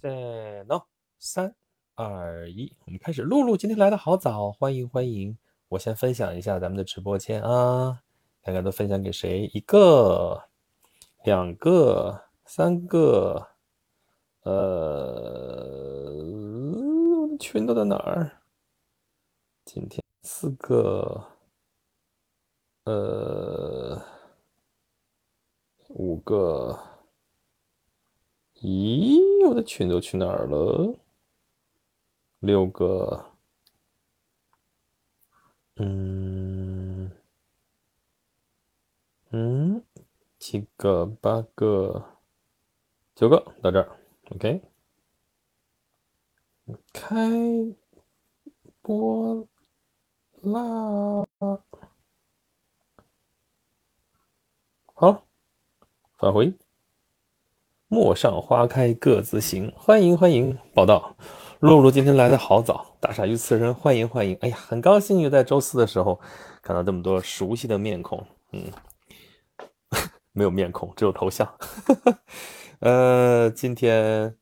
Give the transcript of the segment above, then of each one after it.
在 no 三二一，我们开始。露露今天来的好早，欢迎欢迎。我先分享一下咱们的直播间啊，看看都分享给谁？一个、两个、三个，呃，群都在哪儿？今天四个，呃，五个。咦，我的群都去哪儿了？六个，嗯嗯，七个，八个，九个，到这儿，OK，开播啦！好，返回。陌上花开各自行，欢迎欢迎报道。露露今天来的好早，大傻鱼刺人，欢迎欢迎。哎呀，很高兴又在周四的时候看到这么多熟悉的面孔。嗯，没有面孔，只有头像。呃，今天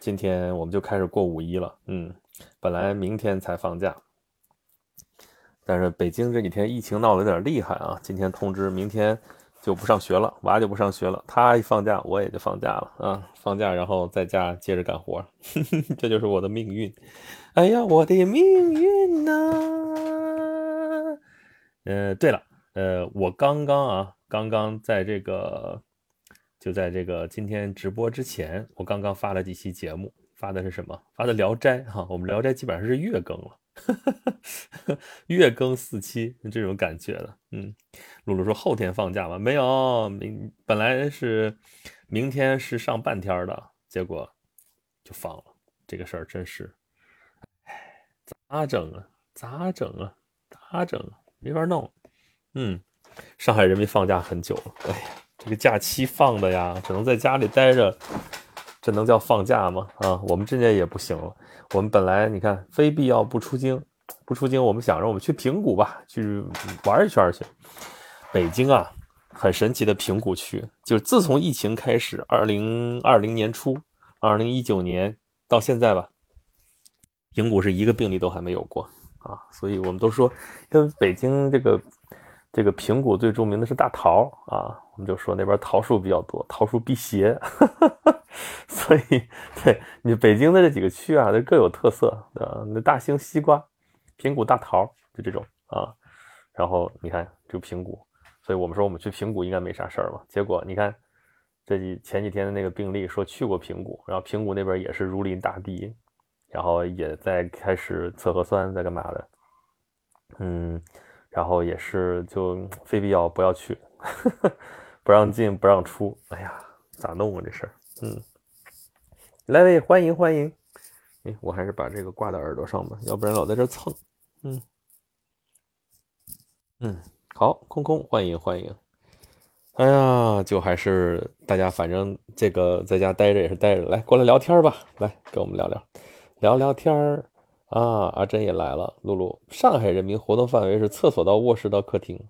今天我们就开始过五一了。嗯，本来明天才放假，但是北京这几天疫情闹得有点厉害啊。今天通知明天。就不上学了，娃就不上学了。他一放假，我也就放假了啊！放假，然后在家接着干活，这就是我的命运。哎呀，我的命运呐！呃，对了，呃，我刚刚啊，刚刚在这个，就在这个今天直播之前，我刚刚发了几期节目，发的是什么？发的《聊斋》哈，我们《聊斋》基本上是月更了。月更四期，这种感觉的，嗯，露露说后天放假吗？没有，明本来是明天是上半天的，结果就放了。这个事儿真是，哎，咋整啊？咋整啊？咋整啊？没法弄。嗯，上海人民放假很久了，哎呀，这个假期放的呀，只能在家里待着，这能叫放假吗？啊，我们这届也不行了。我们本来你看，非必要不出京，不出京，我们想着我们去平谷吧，去玩一圈去。北京啊，很神奇的平谷区，就自从疫情开始，二零二零年初，二零一九年到现在吧，平谷是一个病例都还没有过啊。所以我们都说，因为北京这个这个平谷最著名的是大桃啊，我们就说那边桃树比较多，桃树辟邪。所以，对你北京的这几个区啊，都各有特色啊。那大兴西瓜、平谷大桃就这种啊。然后你看就平谷，所以我们说我们去平谷应该没啥事儿吧？结果你看这几前几天的那个病例说去过平谷，然后平谷那边也是如临大敌，然后也在开始测核酸，在干嘛的？嗯，然后也是就非必要不要去，不让进不让出。哎呀，咋弄啊这事儿？嗯，来位欢迎欢迎，哎，我还是把这个挂到耳朵上吧，要不然老在这蹭。嗯嗯，好，空空欢迎欢迎。哎呀，就还是大家反正这个在家待着也是待着，来过来聊天吧，来跟我们聊聊聊聊天儿啊。阿珍也来了，露露，上海人民活动范围是厕所到卧室到客厅，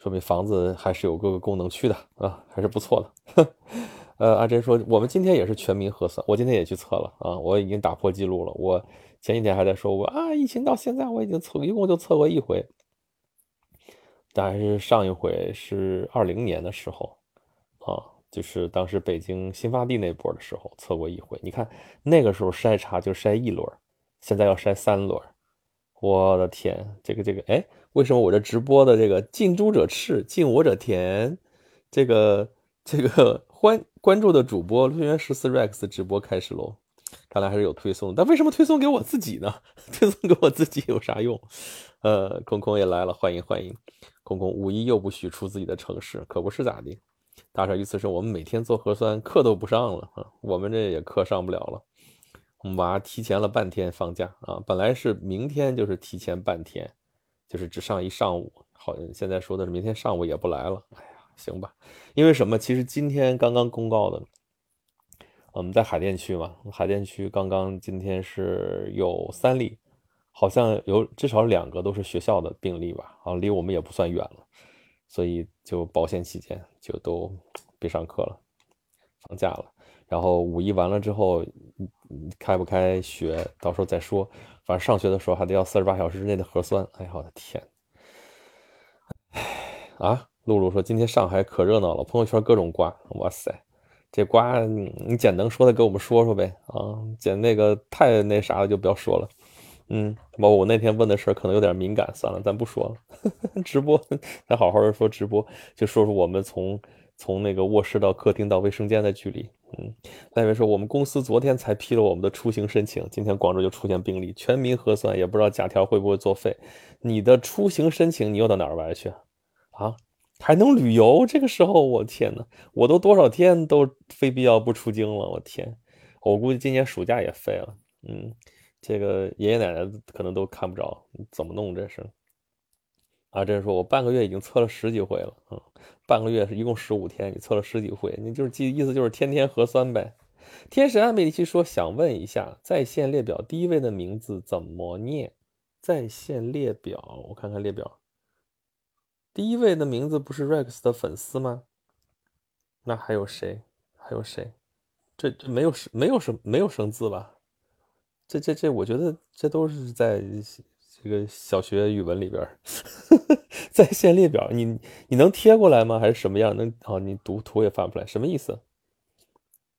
说明房子还是有各个功能区的啊，还是不错的。呃，阿珍说，我们今天也是全民核酸，我今天也去测了啊，我已经打破记录了。我前几天还在说，我啊，疫情到现在我已经测，一共就测过一回，但是上一回是二零年的时候啊，就是当时北京新发地那波的时候测过一回。你看那个时候筛查就筛一轮，现在要筛三轮，我的天，这个这个，哎，为什么我这直播的这个近朱者赤，近我者甜，这个这个。关关注的主播陆源十四 rex 直播开始喽，看来还是有推送，但为什么推送给我自己呢？推送给我自己有啥用？呃，空空也来了，欢迎欢迎，空空五一又不许出自己的城市，可不是咋的？大帅鱼此生，我们每天做核酸，课都不上了啊，我们这也课上不了了，我们娃提前了半天放假啊，本来是明天就是提前半天，就是只上一上午，好像，现在说的是明天上午也不来了，哎呀。行吧，因为什么？其实今天刚刚公告的，我们在海淀区嘛，海淀区刚刚今天是有三例，好像有至少两个都是学校的病例吧，啊，离我们也不算远了，所以就保险起见，就都别上课了，放假了。然后五一完了之后，开不开学到时候再说。反正上学的时候还得要四十八小时之内的核酸。哎呀，我的天！哎，啊，露露说今天上海可热闹了，朋友圈各种瓜。哇塞，这瓜你简能说的给我们说说呗啊！简那个太那啥的就不要说了。嗯，我我那天问的事儿可能有点敏感，算了，咱不说了。直播，咱好好的说直播，就说说我们从从那个卧室到客厅到卫生间的距离。嗯，那位说我们公司昨天才批了我们的出行申请，今天广州就出现病例，全民核酸，也不知道假条会不会作废。你的出行申请你又到哪儿玩去啊？还能旅游？这个时候我天哪，我都多少天都非必要不出京了，我天，我估计今年暑假也废了。嗯。这个爷爷奶奶可能都看不着，怎么弄这是？啊，这说我半个月已经测了十几回了，嗯，半个月是一共十五天，你测了十几回，你就是记意思就是天天核酸呗。天使安美丽奇说想问一下，在线列表第一位的名字怎么念？在线列表，我看看列表，第一位的名字不是 Rex 的粉丝吗？那还有谁？还有谁？这这没有生没有什没有生字吧？这这这，我觉得这都是在这个小学语文里边，在线列表，你你能贴过来吗？还是什么样？能哦，你读图也发不出来，什么意思？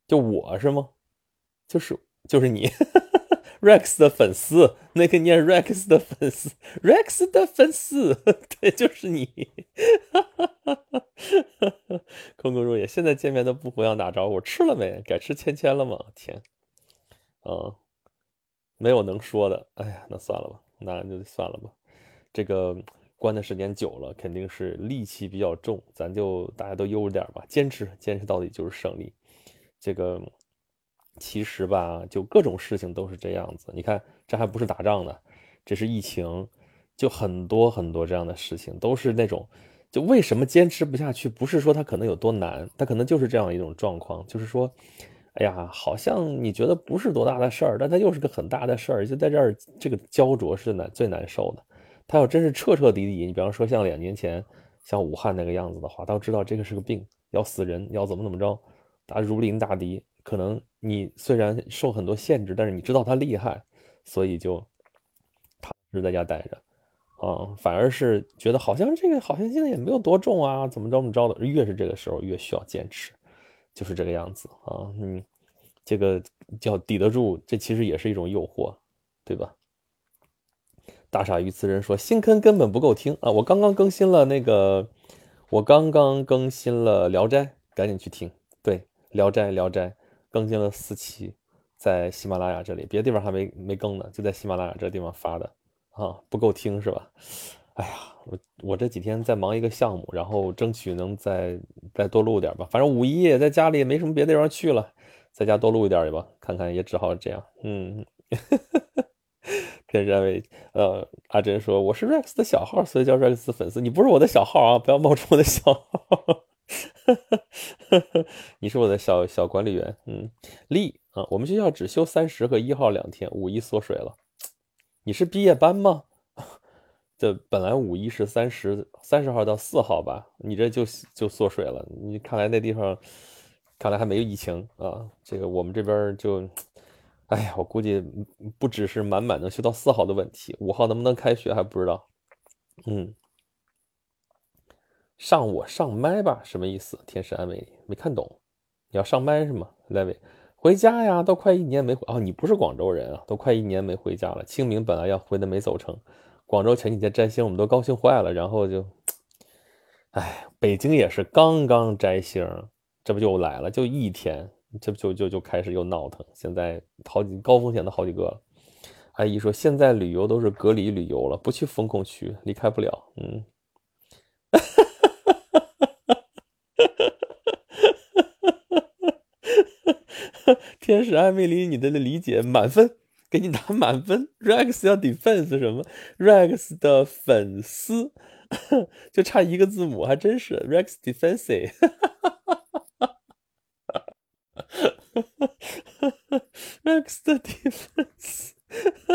就我是吗？就是就是你，Rex 的粉丝，那个念 Rex 的粉丝，Rex 的粉丝，对，就是你。空空如也，现在见面都不互相打招呼，吃了没？改吃芊芊了吗？天，啊。没有能说的，哎呀，那算了吧，那就算了吧。这个关的时间久了，肯定是戾气比较重，咱就大家都悠着点吧，坚持，坚持到底就是胜利。这个其实吧，就各种事情都是这样子。你看，这还不是打仗呢，这是疫情，就很多很多这样的事情，都是那种，就为什么坚持不下去？不是说它可能有多难，它可能就是这样一种状况，就是说。哎呀，好像你觉得不是多大的事儿，但它又是个很大的事儿，就在这儿，这个焦灼是难最难受的。他要真是彻彻底底，你比方说像两年前像武汉那个样子的话，都知道这个是个病，要死人，要怎么怎么着，他如临大敌。可能你虽然受很多限制，但是你知道他厉害，所以就躺着在家待着啊，反而是觉得好像这个好像现在也没有多重啊，怎么着怎么着的，越是这个时候越需要坚持。就是这个样子啊，嗯，这个叫抵得住，这其实也是一种诱惑，对吧？大傻鱼词人说新坑根本不够听啊！我刚刚更新了那个，我刚刚更新了《聊斋》，赶紧去听。对，《聊斋》《聊斋》更新了四期，在喜马拉雅这里，别的地方还没没更呢，就在喜马拉雅这地方发的啊，不够听是吧？哎呀，我我这几天在忙一个项目，然后争取能再再多录点吧。反正五一也在家里，也没什么别的地方去了，在家多录一点吧。看看也只好这样。嗯，天认为呃，阿珍说我是 Rex 的小号，所以叫 Rex 粉丝。你不是我的小号啊，不要冒充我的小号。你是我的小小管理员。嗯，丽啊，我们学校只休三十和一号两天，五一缩水了。你是毕业班吗？这本来五一是三十三十号到四号吧，你这就就缩水了。你看来那地方，看来还没有疫情啊。这个我们这边就，哎呀，我估计不只是满满能休到四号的问题，五号能不能开学还不知道。嗯，上我上麦吧，什么意思？天使安慰你，没看懂。你要上麦是吗？Levy，回家呀，都快一年没回哦，你不是广州人啊，都快一年没回家了。清明本来要回的没走成。广州前几天摘星，我们都高兴坏了，然后就哎，北京也是刚刚摘星，这不就来了，就一天，这不就就就开始又闹腾，现在好几，高风险的好几个。阿姨说现在旅游都是隔离旅游了，不去风控区，离开不了。嗯。天使暧昧里你的理解满分。给你打满分，Rex 要 defense 什么？Rex 的粉丝 就差一个字母，还真是 Rex defense。Rex 的 defense，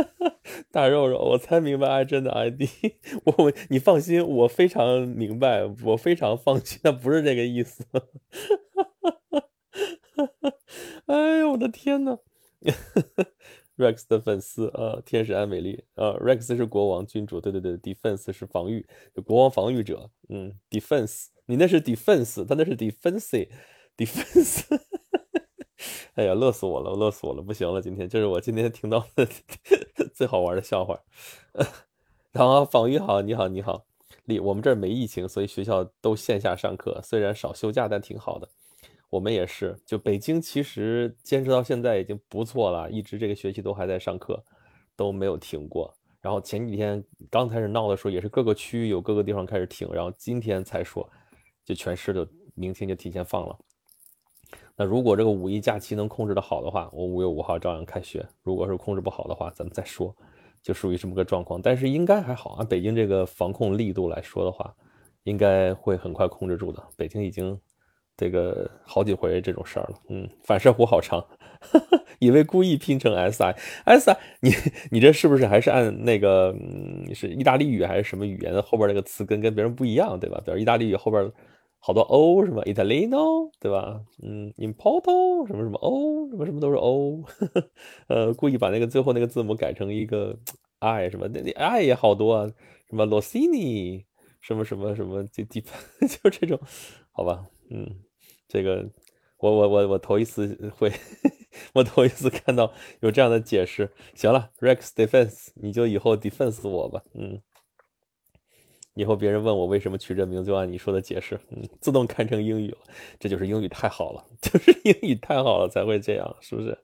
大肉肉，我才明白阿珍的 ID。我你放心，我非常明白，我非常放心，那不是这个意思。哎呦我的天呐 Rex 的粉丝啊，天使安美丽啊，Rex 是国王君主，对对对，Defense 是防御，国王防御者，嗯，Defense，你那是 Defense，他那是 Defense，Defense，哎呀，乐死我了，乐死我了，不行了，今天这是我今天听到的 最好玩的笑话。然后防御好，你好你好，李，我们这儿没疫情，所以学校都线下上课，虽然少休假，但挺好的。我们也是，就北京其实坚持到现在已经不错了，一直这个学期都还在上课，都没有停过。然后前几天刚开始闹的时候，也是各个区域有各个地方开始停，然后今天才说，就全市就明天就提前放了。那如果这个五一假期能控制的好的话，我五月五号照样开学；如果是控制不好的话，咱们再说，就属于这么个状况。但是应该还好啊，北京这个防控力度来说的话，应该会很快控制住的。北京已经。这个好几回这种事儿了，嗯，反射弧好长，以为故意拼成 s i s i，你你这是不是还是按那个嗯是意大利语还是什么语言的后边那个词根跟别人不一样，对吧？比如意大利语后边好多 o 什么？Italiano 对吧？嗯，Importo 什么什么 o 什么什么都是 o，呃，故意把那个最后那个字母改成一个 i 什么？那那 i 也好多啊，什么 Rossini 什么什么什么就就 就这种，好吧，嗯。这个，我我我我头一次会，我头一次看到有这样的解释。行了，Rex Defense，你就以后 Defense 我吧，嗯，以后别人问我为什么取这名，就按你说的解释，嗯，自动看成英语了。这就是英语太好了，就是英语太好了才会这样，是不是？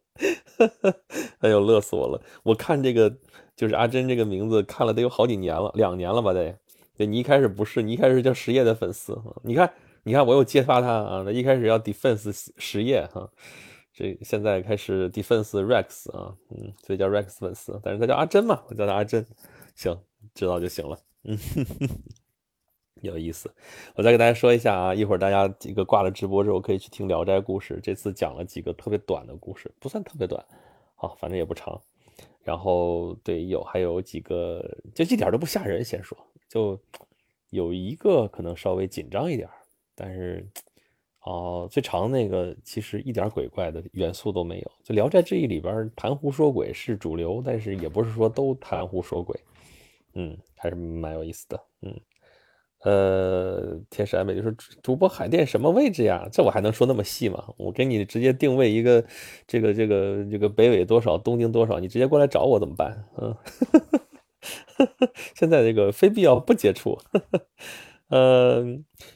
哎呦，乐死我了！我看这个就是阿珍这个名字看了得有好几年了，两年了吧得。对你一开始不是，你一开始叫实业的粉丝，你看。你看，我又揭发他啊！那一开始要 defense 实业哈，这现在开始 defense rex 啊，嗯，所以叫 rex 粉丝，但是他叫阿珍嘛，我叫他阿珍，行，知道就行了，嗯，有意思。我再给大家说一下啊，一会儿大家几个挂了直播之后可以去听《聊斋故事》，这次讲了几个特别短的故事，不算特别短，好，反正也不长。然后对，有还有几个就一点都不吓人，先说，就有一个可能稍微紧张一点。但是，哦，最长那个其实一点鬼怪的元素都没有。就《聊斋志异》里边谈狐说鬼是主流，但是也不是说都谈狐说鬼，嗯，还是蛮有意思的。嗯，呃，天使爱美就说：“主播海淀什么位置呀？这我还能说那么细吗？我给你直接定位一个，这个这个这个北纬多少，东经多少，你直接过来找我怎么办？嗯，现在这个非必要不接触。”呃，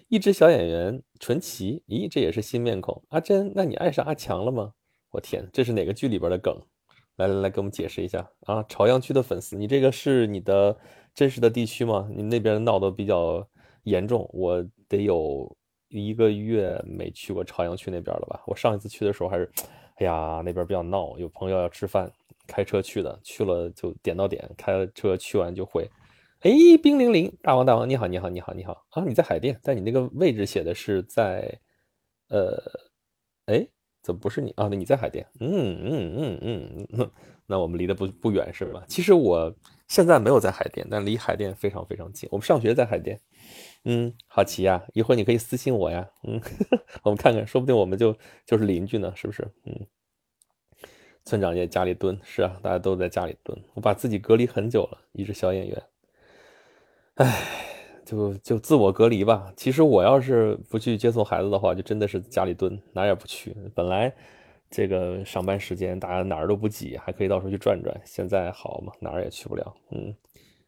一只小演员纯奇，咦，这也是新面孔。阿珍，那你爱上阿强了吗？我天，这是哪个剧里边的梗？来来来，给我们解释一下啊！朝阳区的粉丝，你这个是你的真实的地区吗？你那边闹得比较严重，我得有一个月没去过朝阳区那边了吧？我上一次去的时候还是，哎呀，那边比较闹，有朋友要吃饭，开车去的，去了就点到点，开车去完就回。哎，冰凌凌，大王大王，你好，你好，你好，你好啊！你在海淀，但你那个位置写的是在，呃，哎，怎么不是你啊？那你在海淀？嗯嗯嗯嗯，那我们离得不不远是吧？其实我现在没有在海淀，但离海淀非常非常近。我们上学在海淀。嗯，好奇呀，一会儿你可以私信我呀。嗯，我们看看，说不定我们就就是邻居呢，是不是？嗯，村长也家里蹲，是啊，大家都在家里蹲。我把自己隔离很久了，一只小演员。唉，就就自我隔离吧。其实我要是不去接送孩子的话，就真的是家里蹲，哪也不去。本来这个上班时间大家哪儿都不挤，还可以到处去转转。现在好嘛，哪儿也去不了。嗯，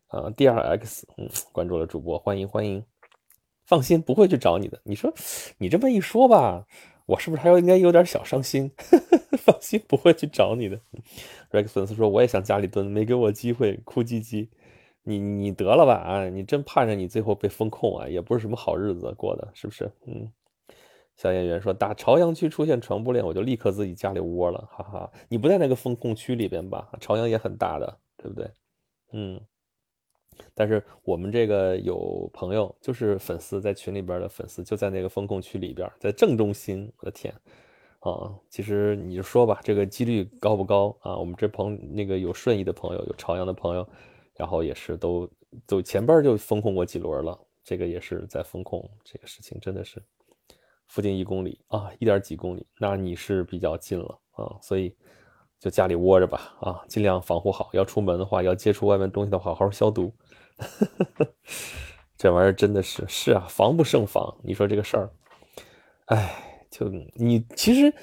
啊，D R X，嗯，关注了主播，欢迎欢迎。放心，不会去找你的。你说你这么一说吧，我是不是还要应该有点小伤心？放心，不会去找你的。Rex 粉丝说，我也想家里蹲，没给我机会，哭唧唧。你你得了吧啊！你真盼着你最后被封控啊，也不是什么好日子过的，是不是？嗯，小演员说打朝阳区出现传播链，我就立刻自己家里窝了，哈哈。你不在那个封控区里边吧？朝阳也很大的，对不对？嗯。但是我们这个有朋友，就是粉丝在群里边的粉丝，就在那个封控区里边，在正中心。我的天啊！其实你就说吧，这个几率高不高啊？我们这朋那个有顺义的朋友，有朝阳的朋友。然后也是都都前边就风控过几轮了，这个也是在风控，这个事情真的是附近一公里啊，一点几公里，那你是比较近了啊，所以就家里窝着吧啊，尽量防护好。要出门的话，要接触外面东西的话，好好消毒。这玩意儿真的是是啊，防不胜防。你说这个事儿，哎，就你其实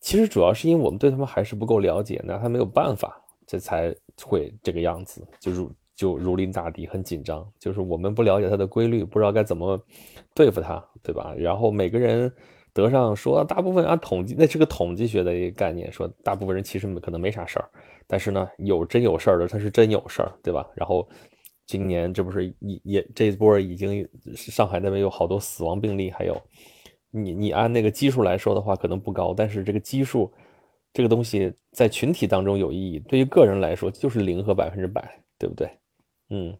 其实主要是因为我们对他们还是不够了解，那他没有办法，这才会这个样子，就是就如临大敌，很紧张。就是我们不了解它的规律，不知道该怎么对付它，对吧？然后每个人得上说，大部分按统计，那是个统计学的一个概念，说大部分人其实可能没啥事儿，但是呢，有真有事儿的，他是真有事儿，对吧？然后。今年这不是也也这一波已经上海那边有好多死亡病例，还有你你按那个基数来说的话，可能不高，但是这个基数这个东西在群体当中有意义，对于个人来说就是零和百分之百，对不对？嗯，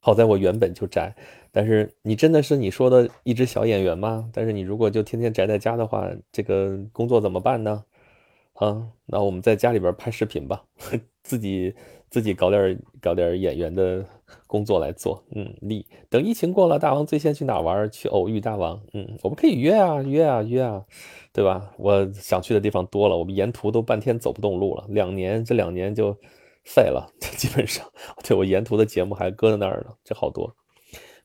好在我原本就宅，但是你真的是你说的一只小演员吗？但是你如果就天天宅在家的话，这个工作怎么办呢？啊，那我们在家里边拍视频吧，自己。自己搞点搞点演员的工作来做，嗯，你等疫情过了，大王最先去哪玩？去偶遇大王，嗯，我们可以约啊，约啊，约啊，对吧？我想去的地方多了，我们沿途都半天走不动路了，两年这两年就废了，基本上，对我沿途的节目还搁在那儿呢，这好多。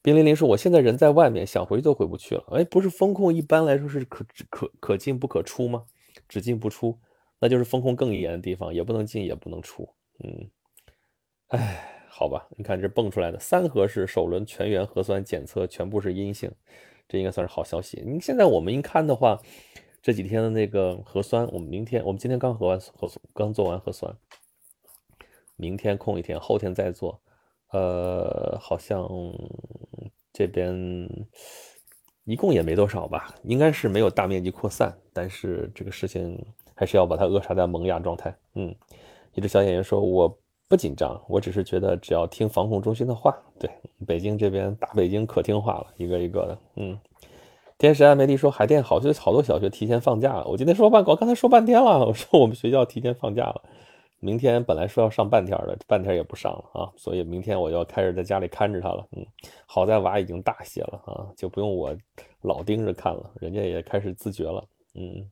冰凌凌说，我现在人在外面，想回都回不去了。哎，不是风控一般来说是可可可进不可出吗？只进不出，那就是风控更严的地方，也不能进也不能出，嗯。哎，好吧，你看这蹦出来的三核是首轮全员核酸检测全部是阴性，这应该算是好消息。你现在我们一看的话，这几天的那个核酸，我们明天我们今天刚核完核酸，刚做完核酸，明天空一天，后天再做。呃，好像这边一共也没多少吧，应该是没有大面积扩散，但是这个事情还是要把它扼杀在萌芽状态。嗯，一只小演员说，我。不紧张，我只是觉得只要听防控中心的话。对，北京这边大北京可听话了，一个一个的。嗯，天使艾美丽说海淀好，就好多小学提前放假了。我今天说半，我刚才说半天了，我说我们学校提前放假了，明天本来说要上半天的，半天也不上了啊，所以明天我要开始在家里看着他了。嗯，好在娃已经大些了啊，就不用我老盯着看了，人家也开始自觉了。嗯，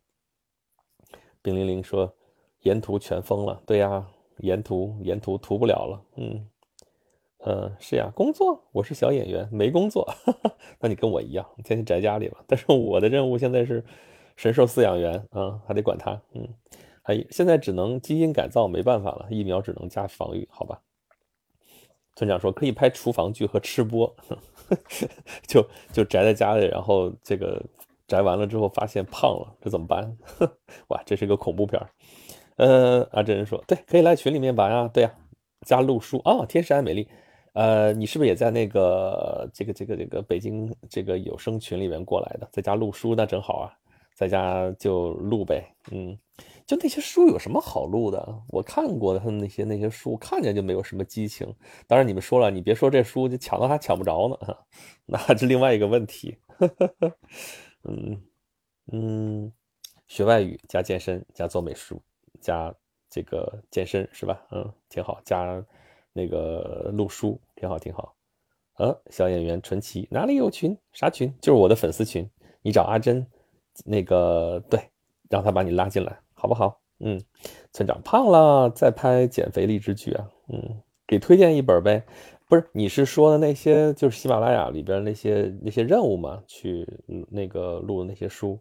冰凌凌说沿途全封了，对呀。沿途沿途涂不了了，嗯，呃，是呀，工作，我是小演员，没工作，那你跟我一样，天天宅家里了。但是我的任务现在是神兽饲养员啊，还得管它，嗯，还现在只能基因改造，没办法了，疫苗只能加防御，好吧。村长说可以拍厨房剧和吃播，就就宅在家里，然后这个宅完了之后发现胖了，这怎么办？哇，这是个恐怖片儿。呃，阿珍说，对，可以来群里面玩啊，对呀，加陆叔啊，天使爱美丽，呃，你是不是也在那个这个这个这个北京这个有声群里面过来的？在家录书那正好啊，在家就录呗，嗯，就那些书有什么好录的？我看过的他们那些那些书，看见就没有什么激情。当然你们说了，你别说这书就抢到还抢不着呢，那是另外一个问题。嗯嗯，学外语加健身加做美术。加这个健身是吧？嗯，挺好。加那个录书挺好，挺好。呃，小演员纯奇哪里有群？啥群？就是我的粉丝群。你找阿珍，那个对，让他把你拉进来，好不好？嗯，村长胖了，在拍减肥励志剧啊。嗯，给推荐一本呗。不是，你是说的那些就是喜马拉雅里边那些那些任务吗？去那个录的那些书。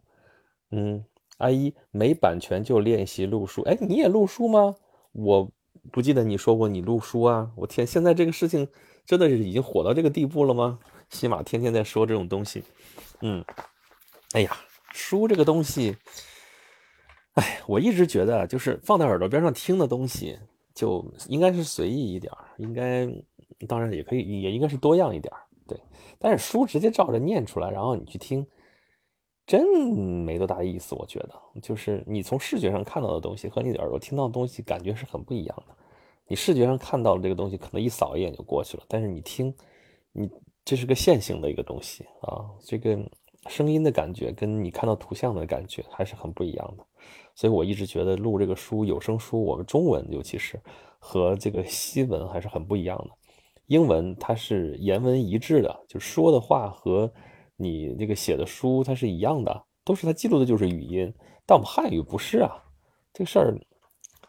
嗯。阿姨没版权就练习录书，哎，你也录书吗？我不记得你说过你录书啊！我天，现在这个事情真的是已经火到这个地步了吗？起码天天在说这种东西，嗯，哎呀，书这个东西，哎，我一直觉得就是放在耳朵边上听的东西就应该是随意一点应该当然也可以，也应该是多样一点对。但是书直接照着念出来，然后你去听。真没多大意思，我觉得，就是你从视觉上看到的东西和你的耳朵听到的东西感觉是很不一样的。你视觉上看到的这个东西，可能一扫一眼就过去了，但是你听，你这是个线性的一个东西啊，这个声音的感觉跟你看到图像的感觉还是很不一样的。所以我一直觉得录这个书，有声书，我们中文尤其是和这个西文还是很不一样的。英文它是言文一致的，就说的话和。你这个写的书它是一样的，都是它记录的就是语音，但我们汉语不是啊，这个事儿，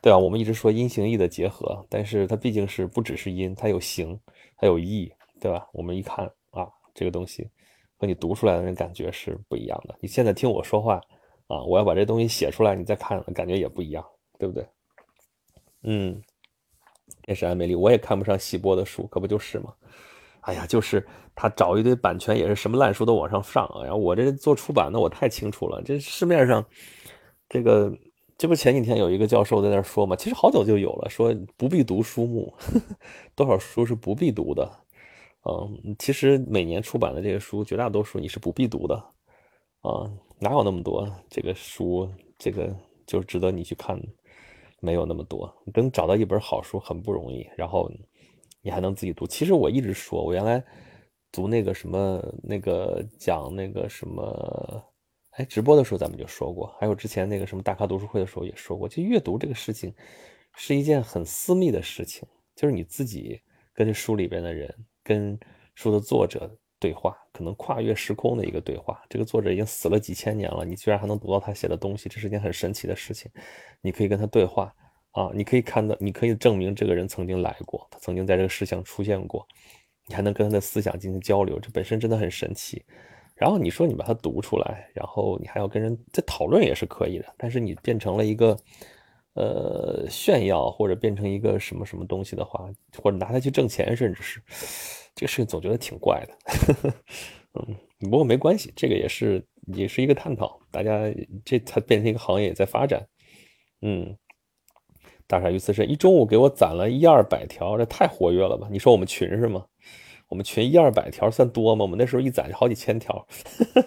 对吧？我们一直说音形意的结合，但是它毕竟是不只是音，它有形，还有意，对吧？我们一看啊，这个东西和你读出来的那感觉是不一样的。你现在听我说话啊，我要把这东西写出来，你再看，感觉也不一样，对不对？嗯，也是爱美丽，我也看不上西波的书，可不就是吗？哎呀，就是他找一堆版权，也是什么烂书都往上上。哎呀，我这做出版的，我太清楚了。这市面上，这个这不前几天有一个教授在那说嘛，其实好久就有了，说不必读书目，多少书是不必读的。嗯，其实每年出版的这个书，绝大多数你是不必读的。啊，哪有那么多这个书，这个就值得你去看？没有那么多，能找到一本好书很不容易。然后。你还能自己读？其实我一直说，我原来读那个什么，那个讲那个什么，哎，直播的时候咱们就说过，还有之前那个什么大咖读书会的时候也说过，其实阅读这个事情是一件很私密的事情，就是你自己跟书里边的人，跟书的作者对话，可能跨越时空的一个对话。这个作者已经死了几千年了，你居然还能读到他写的东西，这是件很神奇的事情。你可以跟他对话。啊，你可以看到，你可以证明这个人曾经来过，他曾经在这个世上出现过，你还能跟他的思想进行交流，这本身真的很神奇。然后你说你把它读出来，然后你还要跟人在讨论也是可以的，但是你变成了一个呃炫耀，或者变成一个什么什么东西的话，或者拿它去挣钱，甚至是这个事情总觉得挺怪的。嗯，不过没关系，这个也是也是一个探讨，大家这才变成一个行业也在发展。嗯。大傻鱼刺身一中午给我攒了一二百条，这太活跃了吧？你说我们群是吗？我们群一二百条算多吗？我们那时候一攒就好几千条。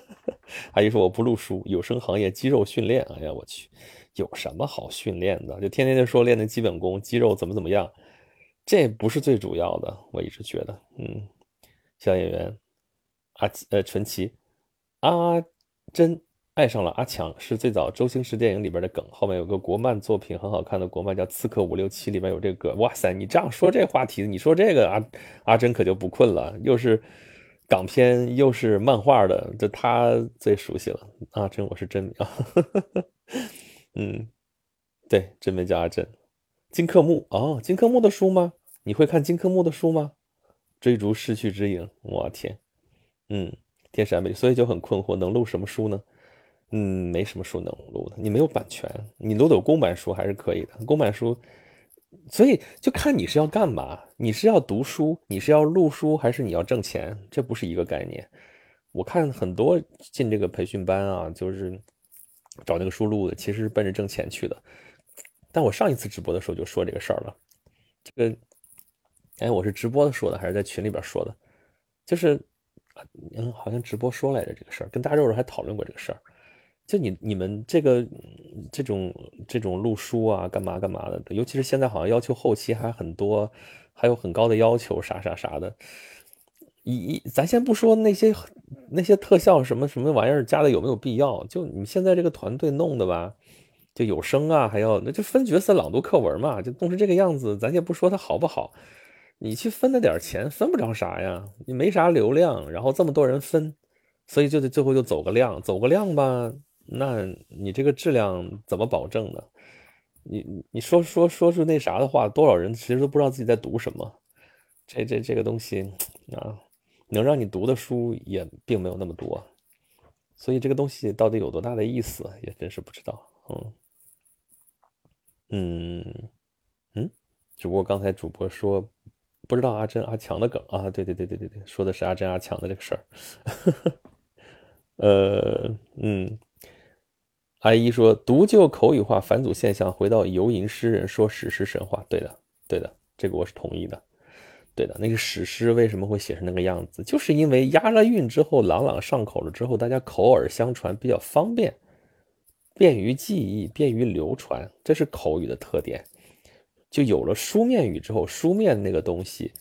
阿姨说我不录书，有声行业肌肉训练。哎呀，我去，有什么好训练的？就天天就说练那基本功，肌肉怎么怎么样，这不是最主要的。我一直觉得，嗯，小演员阿呃纯奇阿珍。爱上了阿强是最早周星驰电影里边的梗，后面有个国漫作品很好看的国漫叫《刺客伍六七》，里面有这个。哇塞，你这样说这话题，你说这个阿阿珍可就不困了，又是港片又是漫画的，这他最熟悉了。阿珍，我是真名，嗯，对，真名叫阿珍。金克木哦，金克木的书吗？你会看金克木的书吗？追逐失去之影，我天，嗯，天山美，所以就很困惑，能录什么书呢？嗯，没什么书能录的，你没有版权，你录的公版书还是可以的。公版书，所以就看你是要干嘛，你是要读书，你是要录书，还是你要挣钱？这不是一个概念。我看很多进这个培训班啊，就是找那个书录的，其实是奔着挣钱去的。但我上一次直播的时候就说这个事儿了，这个，哎，我是直播的说的，还是在群里边说的？就是，嗯，好像直播说来着这个事儿，跟大肉肉还讨论过这个事儿。就你你们这个这种这种录书啊，干嘛干嘛的，尤其是现在好像要求后期还很多，还有很高的要求，啥啥啥的。一一咱先不说那些那些特效什么什么玩意儿加的有没有必要，就你现在这个团队弄的吧，就有声啊，还要那就分角色朗读课文嘛，就弄成这个样子，咱先不说它好不好，你去分那点钱分不着啥呀，你没啥流量，然后这么多人分，所以就得最后就走个量，走个量吧。那你这个质量怎么保证呢？你你说说说出那啥的话，多少人其实都不知道自己在读什么。这这这个东西啊，能让你读的书也并没有那么多，所以这个东西到底有多大的意思，也真是不知道。嗯嗯嗯，只不过刚才主播说不知道阿珍阿强的梗啊，对对对对对对，说的是阿珍阿强的这个事儿。呃嗯。阿姨说：“读就口语化返祖现象，回到游吟诗人说史诗神话。”对的，对的，这个我是同意的。对的，那个史诗为什么会写成那个样子？就是因为押了韵之后，朗朗上口了之后，大家口耳相传比较方便，便于记忆，便于流传，这是口语的特点。就有了书面语之后，书面那个东西，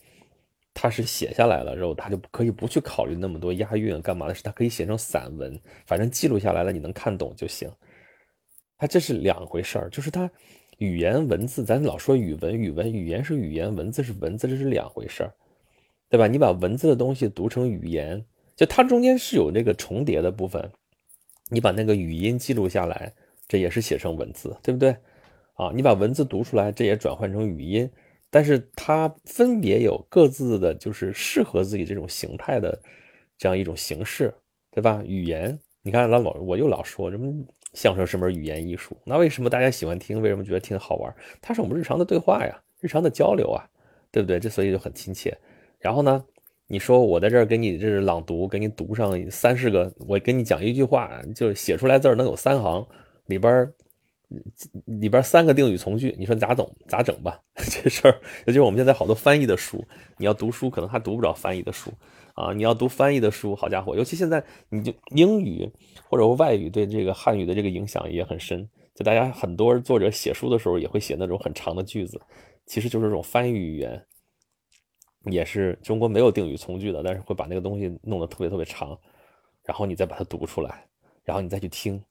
它是写下来了之后，它就可以不去考虑那么多押韵干嘛的，是它可以写成散文，反正记录下来了，你能看懂就行。它这是两回事儿，就是它语言文字，咱老说语文，语文语言是语言，文字是文字，这是两回事儿，对吧？你把文字的东西读成语言，就它中间是有那个重叠的部分，你把那个语音记录下来，这也是写成文字，对不对？啊，你把文字读出来，这也转换成语音，但是它分别有各自的就是适合自己这种形态的这样一种形式，对吧？语言，你看老老我又老说什么相声是门语言艺术，那为什么大家喜欢听？为什么觉得听好玩？它是我们日常的对话呀，日常的交流啊，对不对？这所以就很亲切。然后呢？你说我在这儿给你这是朗读，给你读上三四个，我给你讲一句话，就写出来字儿能有三行，里边里边三个定语从句，你说咋整？咋整吧？这事儿，尤其是我们现在好多翻译的书，你要读书可能还读不着翻译的书啊！你要读翻译的书，好家伙，尤其现在你就英语或者外语对这个汉语的这个影响也很深，就大家很多作者写书的时候也会写那种很长的句子，其实就是这种翻译语言。也是中国没有定语从句的，但是会把那个东西弄得特别特别长，然后你再把它读出来，然后你再去听，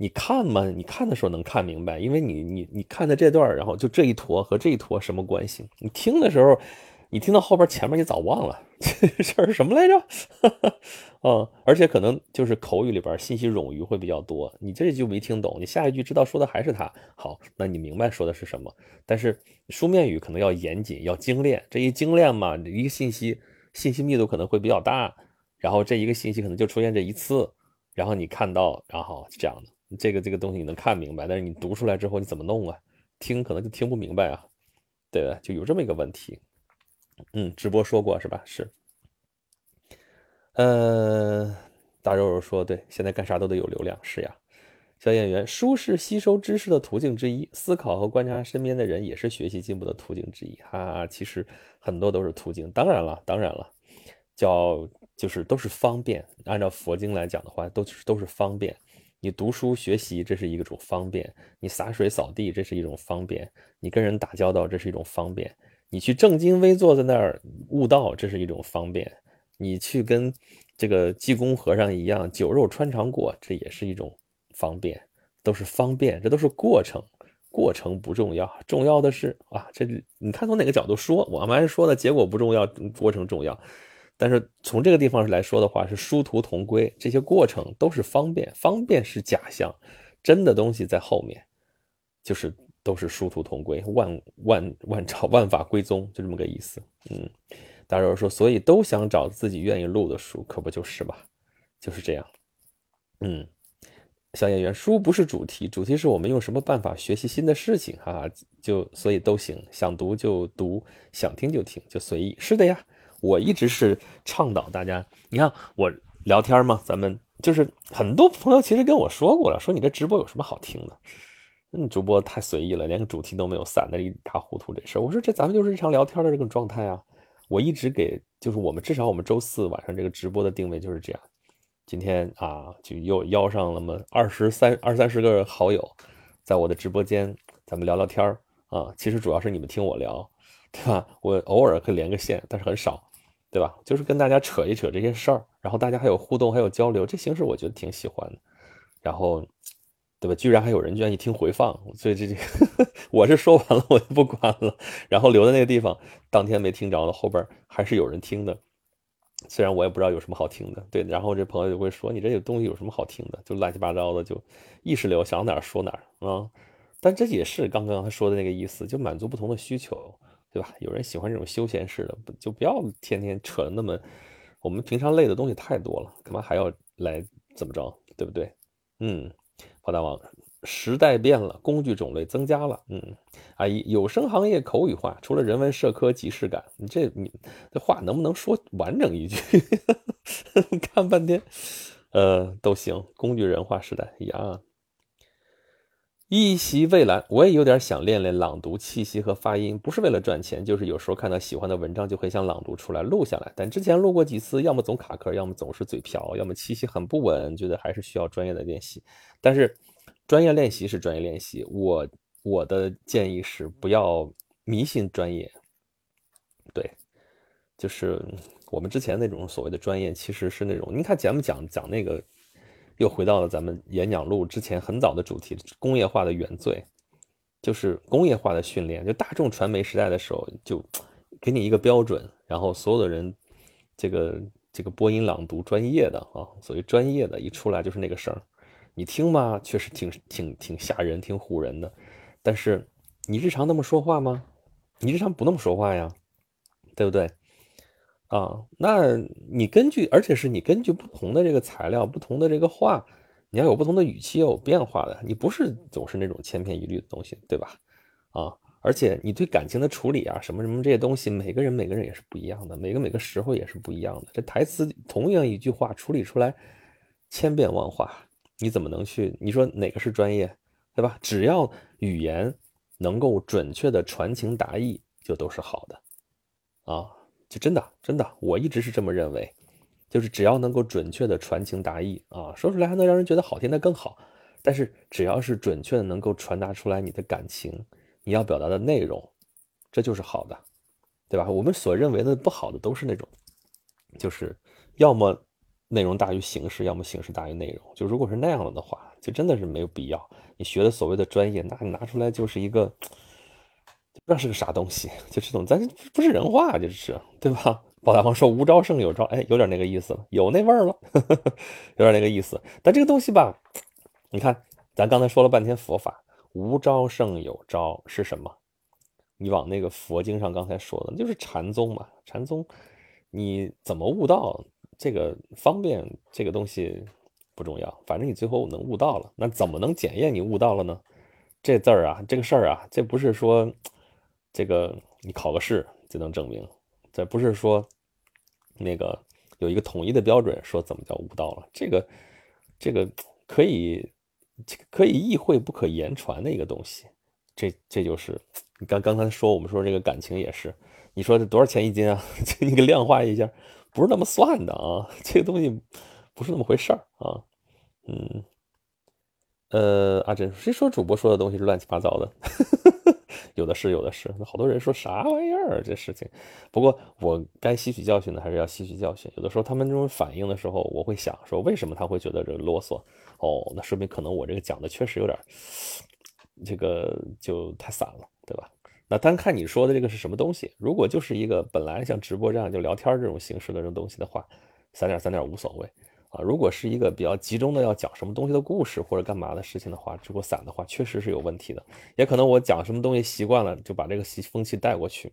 你看嘛，你看的时候能看明白，因为你你你看的这段，然后就这一坨和这一坨什么关系？你听的时候。你听到后边前面你早忘了 这是什么来着？哈 嗯，而且可能就是口语里边信息冗余会比较多，你这句没听懂，你下一句知道说的还是他，好，那你明白说的是什么？但是书面语可能要严谨，要精炼，这一精炼嘛，一个信息信息密度可能会比较大，然后这一个信息可能就出现这一次，然后你看到，然后这样的，这个这个东西你能看明白，但是你读出来之后你怎么弄啊？听可能就听不明白啊，对吧？就有这么一个问题。嗯，直播说过是吧？是。呃，大肉肉说对，现在干啥都得有流量，是呀。小演员，书是吸收知识的途径之一，思考和观察身边的人也是学习进步的途径之一。哈，其实很多都是途径。当然了，当然了，叫就是都是方便。按照佛经来讲的话，都是都是方便。你读书学习，这是一种方便；你洒水扫地，这是一种方便；你跟人打交道，这是一种方便。你去正襟危坐在那儿悟道，这是一种方便；你去跟这个济公和尚一样酒肉穿肠过，这也是一种方便，都是方便，这都是过程，过程不重要，重要的是啊，这你看从哪个角度说，我们还说的结果不重要，过程重要。但是从这个地方来说的话，是殊途同归，这些过程都是方便，方便是假象，真的东西在后面，就是。都是殊途同归，万万万朝万法归宗，就这么个意思。嗯，大肉说，所以都想找自己愿意录的书，可不就是吧？就是这样。嗯，小演员，书不是主题，主题是我们用什么办法学习新的事情哈，就所以都行，想读就读，想听就听，就随意。是的呀，我一直是倡导大家，你看我聊天嘛，咱们就是很多朋友其实跟我说过了，说你这直播有什么好听的？你主播太随意了，连个主题都没有，散的一塌糊涂。这事儿，我说这咱们就是日常聊天的这种状态啊。我一直给，就是我们至少我们周四晚上这个直播的定位就是这样。今天啊，就又邀上了么二十三二三十个好友，在我的直播间，咱们聊聊天啊。其实主要是你们听我聊，对吧？我偶尔可以连个线，但是很少，对吧？就是跟大家扯一扯这些事儿，然后大家还有互动，还有交流，这形式我觉得挺喜欢的。然后。对吧？居然还有人愿意听回放，所以这这 我是说完了，我就不管了。然后留在那个地方，当天没听着的，后边还是有人听的。虽然我也不知道有什么好听的，对。然后这朋友就会说：“你这有东西有什么好听的？就乱七八糟的，就意识流，想哪儿说哪儿啊。”但这也是刚刚他说的那个意思，就满足不同的需求，对吧？有人喜欢这种休闲式的，就不要天天扯那么。我们平常累的东西太多了，干嘛还要来怎么着？对不对？嗯。炮大王，时代变了，工具种类增加了。嗯，阿姨，有声行业口语化，除了人文社科即视感，你这你这话能不能说完整一句？看半天，呃，都行。工具人化时代呀，一袭蔚蓝，我也有点想练练朗读气息和发音，不是为了赚钱，就是有时候看到喜欢的文章就很想朗读出来录下来。但之前录过几次，要么总卡壳，要么总是嘴瓢，要么气息很不稳，觉得还是需要专业的练习。但是，专业练习是专业练习。我我的建议是不要迷信专业。对，就是我们之前那种所谓的专业，其实是那种。你看节目讲讲那个，又回到了咱们演讲录之前很早的主题——工业化的原罪，就是工业化的训练。就大众传媒时代的时候，就给你一个标准，然后所有的人这个这个播音朗读专业的啊，所谓专业的，一出来就是那个声儿，你听吧，确实挺挺挺吓人，挺唬人的。但是你日常那么说话吗？你日常不那么说话呀，对不对？啊，那你根据，而且是你根据不同的这个材料、不同的这个话，你要有不同的语气，要有变化的。你不是总是那种千篇一律的东西，对吧？啊。而且你对感情的处理啊，什么什么这些东西，每个人每个人也是不一样的，每个每个时候也是不一样的。这台词同样一句话处理出来千变万化，你怎么能去？你说哪个是专业，对吧？只要语言能够准确的传情达意，就都是好的啊！就真的真的，我一直是这么认为，就是只要能够准确的传情达意啊，说出来还能让人觉得好听，那更好。但是只要是准确的能够传达出来你的感情。你要表达的内容，这就是好的，对吧？我们所认为的不好的都是那种，就是要么内容大于形式，要么形式大于内容。就如果是那样了的话，就真的是没有必要。你学的所谓的专业，那你拿出来就是一个知道是个啥东西，就这种咱不是人话，就是对吧？宝大王说无招胜有招，哎，有点那个意思了，有那味儿了，有点那个意思。但这个东西吧，你看，咱刚才说了半天佛法。无招胜有招是什么？你往那个佛经上刚才说的，就是禅宗嘛。禅宗，你怎么悟道？这个方便这个东西不重要，反正你最后能悟到了。那怎么能检验你悟到了呢？这字儿啊，这个事儿啊，这不是说这个你考个试就能证明，这不是说那个有一个统一的标准说怎么叫悟道了。这个这个可以。可以意会不可言传的一个东西，这这就是你刚刚才说我们说这个感情也是，你说这多少钱一斤啊？你给量化一下，不是那么算的啊，这个东西不是那么回事儿啊。嗯，呃，阿珍，谁说主播说的东西是乱七八糟的？有的是，有的是。那好多人说啥玩意儿这事情？不过我该吸取教训的还是要吸取教训。有的时候他们这种反应的时候，我会想说，为什么他会觉得这啰嗦？哦，那说明可能我这个讲的确实有点，这个就太散了，对吧？那单看你说的这个是什么东西，如果就是一个本来像直播这样就聊天这种形式的这种东西的话，散点散点无所谓啊。如果是一个比较集中的要讲什么东西的故事或者干嘛的事情的话，如果散的话，确实是有问题的。也可能我讲什么东西习惯了，就把这个习风气带过去，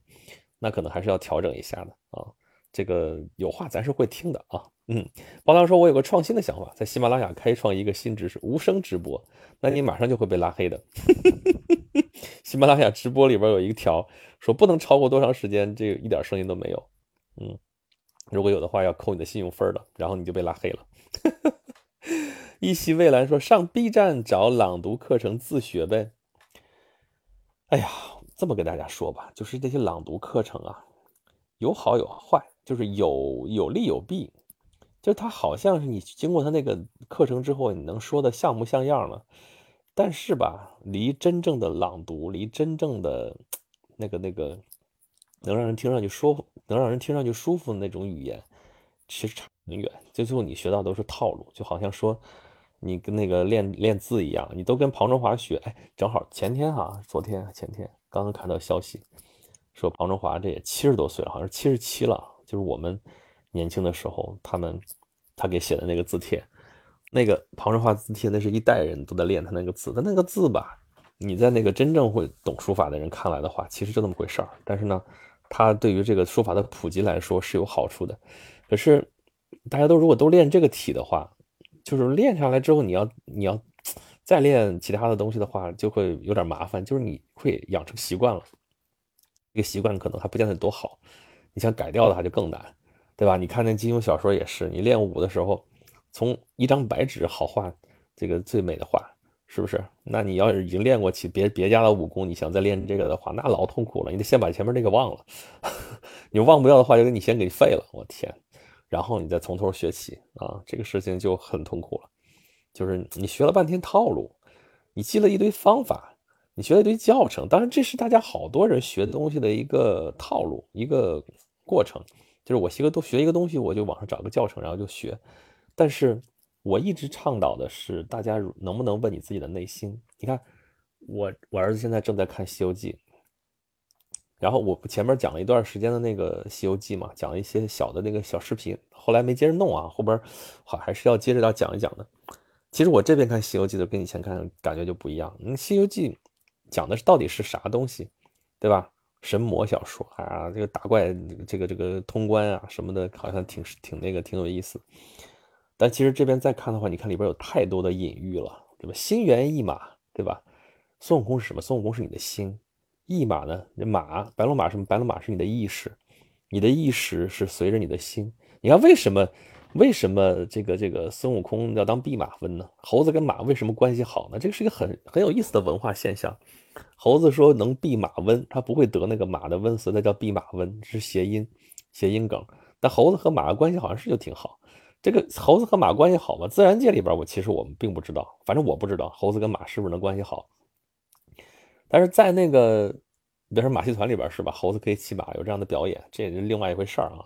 那可能还是要调整一下的啊。这个有话咱是会听的啊。嗯，包涛说：“我有个创新的想法，在喜马拉雅开创一个新知识——无声直播。那你马上就会被拉黑的。喜马拉雅直播里边有一条说不能超过多长时间，这一点声音都没有。嗯，如果有的话，要扣你的信用分的，然后你就被拉黑了。一席蔚蓝说：上 B 站找朗读课程自学呗。哎呀，这么跟大家说吧，就是这些朗读课程啊，有好有坏，就是有有利有弊。”就他好像是你经过他那个课程之后，你能说的像模像样了，但是吧，离真正的朗读，离真正的那个那个能让人听上去舒服，能让人听上去舒服的那种语言，其实差很远。最后你学到都是套路，就好像说你跟那个练练字一样，你都跟庞中华学。哎，正好前天哈，昨天前天刚刚看到消息，说庞中华这也七十多岁了，好像七十七了，就是我们年轻的时候他们。他给写的那个字帖，那个庞中华字帖，那是一代人都在练他那个字。他那个字吧，你在那个真正会懂书法的人看来的话，其实就那么回事儿。但是呢，它对于这个书法的普及来说是有好处的。可是大家都如果都练这个体的话，就是练下来之后，你要你要再练其他的东西的话，就会有点麻烦。就是你会养成习惯了，这个习惯可能还不见得多好。你想改掉的话，就更难。对吧？你看那金庸小说也是，你练武的时候，从一张白纸好画这个最美的画，是不是？那你要是已经练过其别别家的武功，你想再练这个的话，那老痛苦了。你得先把前面那个忘了，你忘不掉的话，就给你先给废了。我天，然后你再从头学起啊，这个事情就很痛苦了。就是你学了半天套路，你记了一堆方法，你学了一堆教程，当然这是大家好多人学东西的一个套路，一个过程。就是我学个都学一个东西，我就网上找个教程，然后就学。但是我一直倡导的是，大家能不能问你自己的内心？你看，我我儿子现在正在看《西游记》，然后我前面讲了一段时间的那个《西游记》嘛，讲了一些小的那个小视频，后来没接着弄啊，后边好还是要接着要讲一讲的。其实我这边看《西游记》的跟以前看感觉就不一样。嗯，《西游记》讲的是到底是啥东西，对吧？神魔小说啊，这个打怪，这个这个通关啊什么的，好像挺挺那个挺有意思。但其实这边再看的话，你看里边有太多的隐喻了，对吧？心猿意马，对吧？孙悟空是什么？孙悟空是你的心。意马呢？马，白龙马什么？白龙马是你的意识，你的意识是随着你的心。你看为什么？为什么这个这个孙悟空要当弼马温呢？猴子跟马为什么关系好呢？这个是一个很很有意思的文化现象。猴子说能弼马温，他不会得那个马的温，所以叫弼马温，是谐音，谐音梗。但猴子和马的关系好像是就挺好。这个猴子和马关系好吗？自然界里边，我其实我们并不知道，反正我不知道猴子跟马是不是能关系好。但是在那个，比如说马戏团里边是吧？猴子可以骑马，有这样的表演，这也是另外一回事儿啊。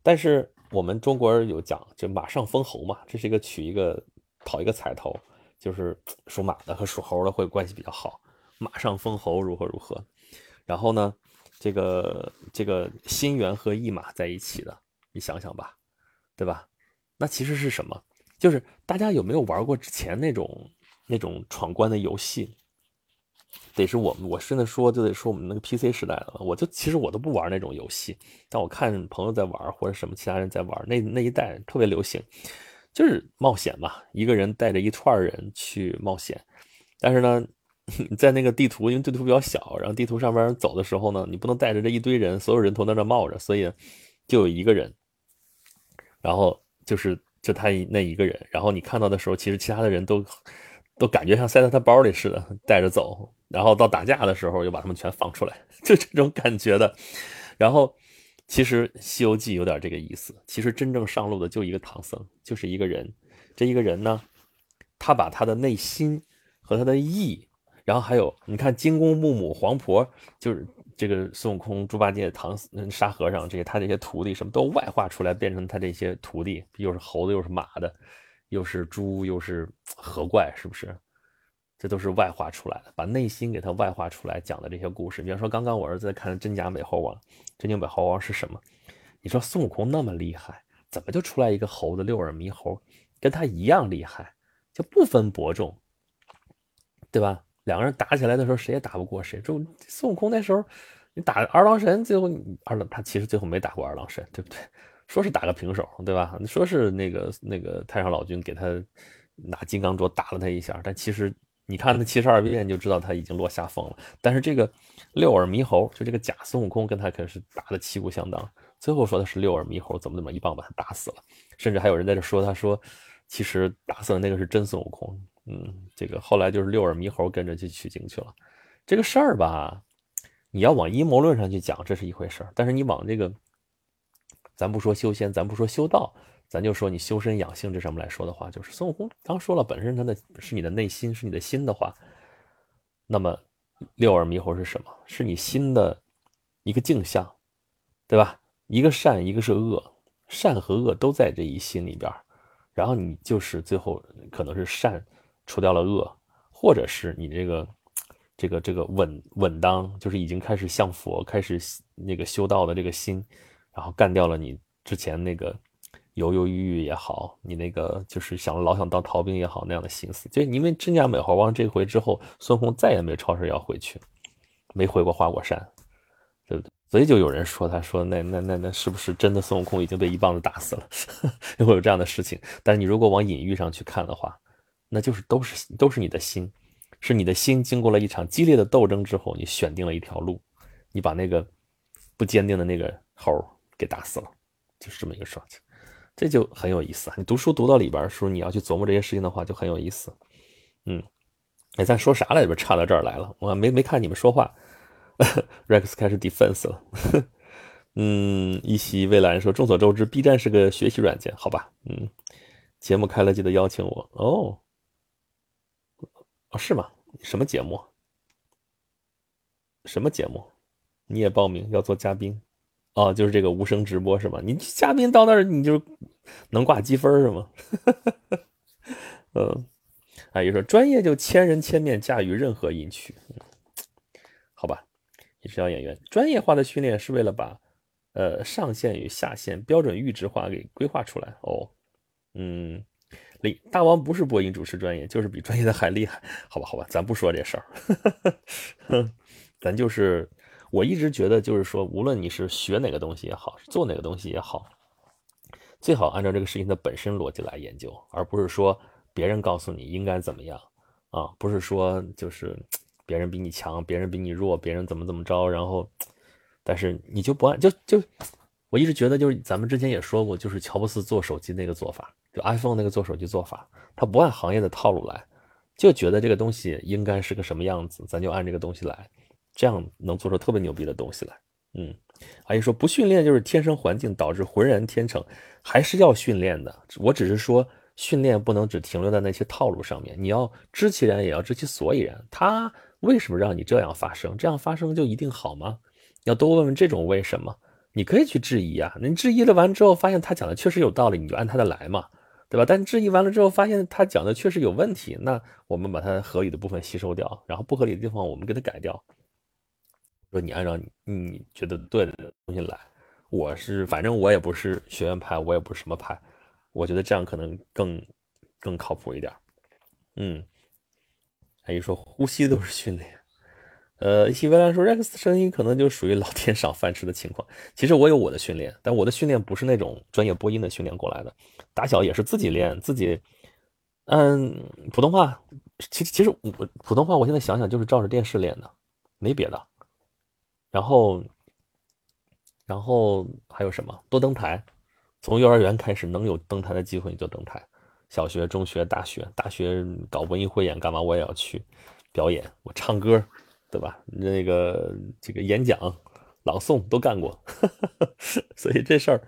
但是我们中国人有讲，就马上封侯嘛，这是一个取一个讨一个彩头，就是属马的和属猴的会关系比较好。马上封侯如何如何？然后呢，这个这个心猿和意马在一起的，你想想吧，对吧？那其实是什么？就是大家有没有玩过之前那种那种闯关的游戏？得是我们，我现在说就得说我们那个 PC 时代了。我就其实我都不玩那种游戏，但我看朋友在玩或者什么其他人在玩，那那一代特别流行，就是冒险嘛，一个人带着一串人去冒险。但是呢，在那个地图，因为地图比较小，然后地图上边走的时候呢，你不能带着这一堆人，所有人都在那冒着，所以就有一个人，然后就是就他那一个人，然后你看到的时候，其实其他的人都都感觉像塞在他包里似的，带着走。然后到打架的时候，又把他们全放出来，就这种感觉的。然后，其实《西游记》有点这个意思。其实真正上路的就一个唐僧，就是一个人。这一个人呢，他把他的内心和他的意，然后还有你看金公木母黄婆，就是这个孙悟空、猪八戒、唐沙和尚这些他这些徒弟，什么都外化出来，变成他这些徒弟，又是猴子，又是马的，又是猪，又是河怪，是不是？这都是外化出来的，把内心给他外化出来讲的这些故事。比方说，刚刚我儿子在看《真假美猴王》，真假美猴王是什么？你说孙悟空那么厉害，怎么就出来一个猴子六耳猕猴，跟他一样厉害，就不分伯仲，对吧？两个人打起来的时候，谁也打不过谁。就孙悟空那时候，你打二郎神，最后二郎他其实最后没打过二郎神，对不对？说是打个平手，对吧？说是那个那个太上老君给他拿金刚镯打了他一下，但其实。你看那七十二变就知道他已经落下风了。但是这个六耳猕猴，就这个假孙悟空，跟他可是打的旗鼓相当。最后说的是六耳猕猴怎么怎么一棒把他打死了，甚至还有人在这说，他说其实打死的那个是真孙悟空。嗯，这个后来就是六耳猕猴跟着去取经去了。这个事儿吧，你要往阴谋论上去讲，这是一回事儿；但是你往这个，咱不说修仙，咱不说修道。咱就说你修身养性这上面来说的话，就是孙悟空刚说了，本身他的是你的内心，是你的心的话，那么六耳猕猴是什么？是你心的一个镜像，对吧？一个善，一个是恶，善和恶都在这一心里边然后你就是最后可能是善除掉了恶，或者是你这个这个这个稳稳当，就是已经开始向佛开始那个修道的这个心，然后干掉了你之前那个。犹犹豫豫也好，你那个就是想老想当逃兵也好，那样的心思，就因为真假美猴王这回之后，孙悟空再也没超市要回去，没回过花果山，对不对？所以就有人说，他说那那那那是不是真的孙悟空已经被一棒子打死了？会有这样的事情。但是你如果往隐喻上去看的话，那就是都是都是你的心，是你的心经过了一场激烈的斗争之后，你选定了一条路，你把那个不坚定的那个猴给打死了，就是这么一个事情。这就很有意思啊！你读书读到里边时候，你要去琢磨这些事情的话，就很有意思。嗯，哎，咱说啥来着？差到这儿来了，我没没看你们说话。Rex 开始 defense 了。嗯，一袭蔚蓝说，众所周知，B 站是个学习软件，好吧？嗯，节目开了记得邀请我哦。哦，是吗？什么节目？什么节目？你也报名要做嘉宾？哦，就是这个无声直播是吗？你嘉宾到那儿你就能挂积分是吗？嗯，阿姨说专业就千人千面驾驭任何音区，好吧？你是要演员，专业化的训练是为了把呃上限与下限标准阈值化给规划出来。哦，嗯，李大王不是播音主持专业，就是比专业的还厉害。好吧，好吧，咱不说这事儿，咱就是我一直觉得就是说，无论你是学哪个东西也好，做哪个东西也好，最好按照这个事情的本身逻辑来研究，而不是说别人告诉你应该怎么样。啊，不是说就是别人比你强，别人比你弱，别人怎么怎么着，然后，但是你就不按就就，我一直觉得就是咱们之前也说过，就是乔布斯做手机那个做法，就 iPhone 那个做手机做法，他不按行业的套路来，就觉得这个东西应该是个什么样子，咱就按这个东西来，这样能做出特别牛逼的东西来。嗯，阿姨说不训练就是天生环境导致浑然天成，还是要训练的。我只是说。训练不能只停留在那些套路上面，你要知其然，也要知其所以然。他为什么让你这样发生？这样发生就一定好吗？要多问问这种为什么。你可以去质疑啊，你质疑了完之后，发现他讲的确实有道理，你就按他的来嘛，对吧？但质疑完了之后，发现他讲的确实有问题，那我们把他合理的部分吸收掉，然后不合理的地方我们给他改掉。说你按照你你觉得对的东西来，我是反正我也不是学院派，我也不是什么派。我觉得这样可能更更靠谱一点。嗯，阿姨说呼吸都是训练。呃，西维兰说 Rex 声音可能就属于老天赏饭吃的情况。其实我有我的训练，但我的训练不是那种专业播音的训练过来的，打小也是自己练自己。嗯，普通话，其实其实我普通话，我现在想想就是照着电视练的，没别的。然后，然后还有什么？多登台。从幼儿园开始，能有登台的机会你就登台。小学、中学、大学，大学搞文艺汇演干嘛？我也要去表演，我唱歌，对吧？那个这个演讲、朗诵都干过，所以这事儿，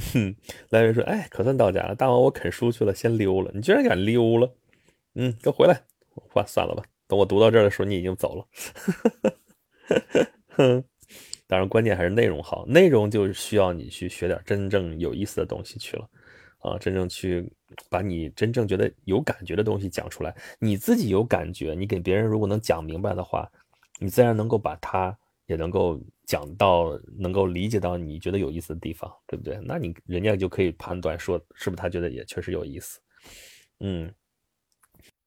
哼 来人说，哎，可算到家了。大王，我啃书去了，先溜了。你居然敢溜了？嗯，给我回来。话算了吧，等我读到这儿的时候，你已经走了。哼。当然，关键还是内容好，内容就需要你去学点真正有意思的东西去了，啊，真正去把你真正觉得有感觉的东西讲出来。你自己有感觉，你给别人如果能讲明白的话，你自然能够把它也能够讲到，能够理解到你觉得有意思的地方，对不对？那你人家就可以判断说，是不是他觉得也确实有意思。嗯，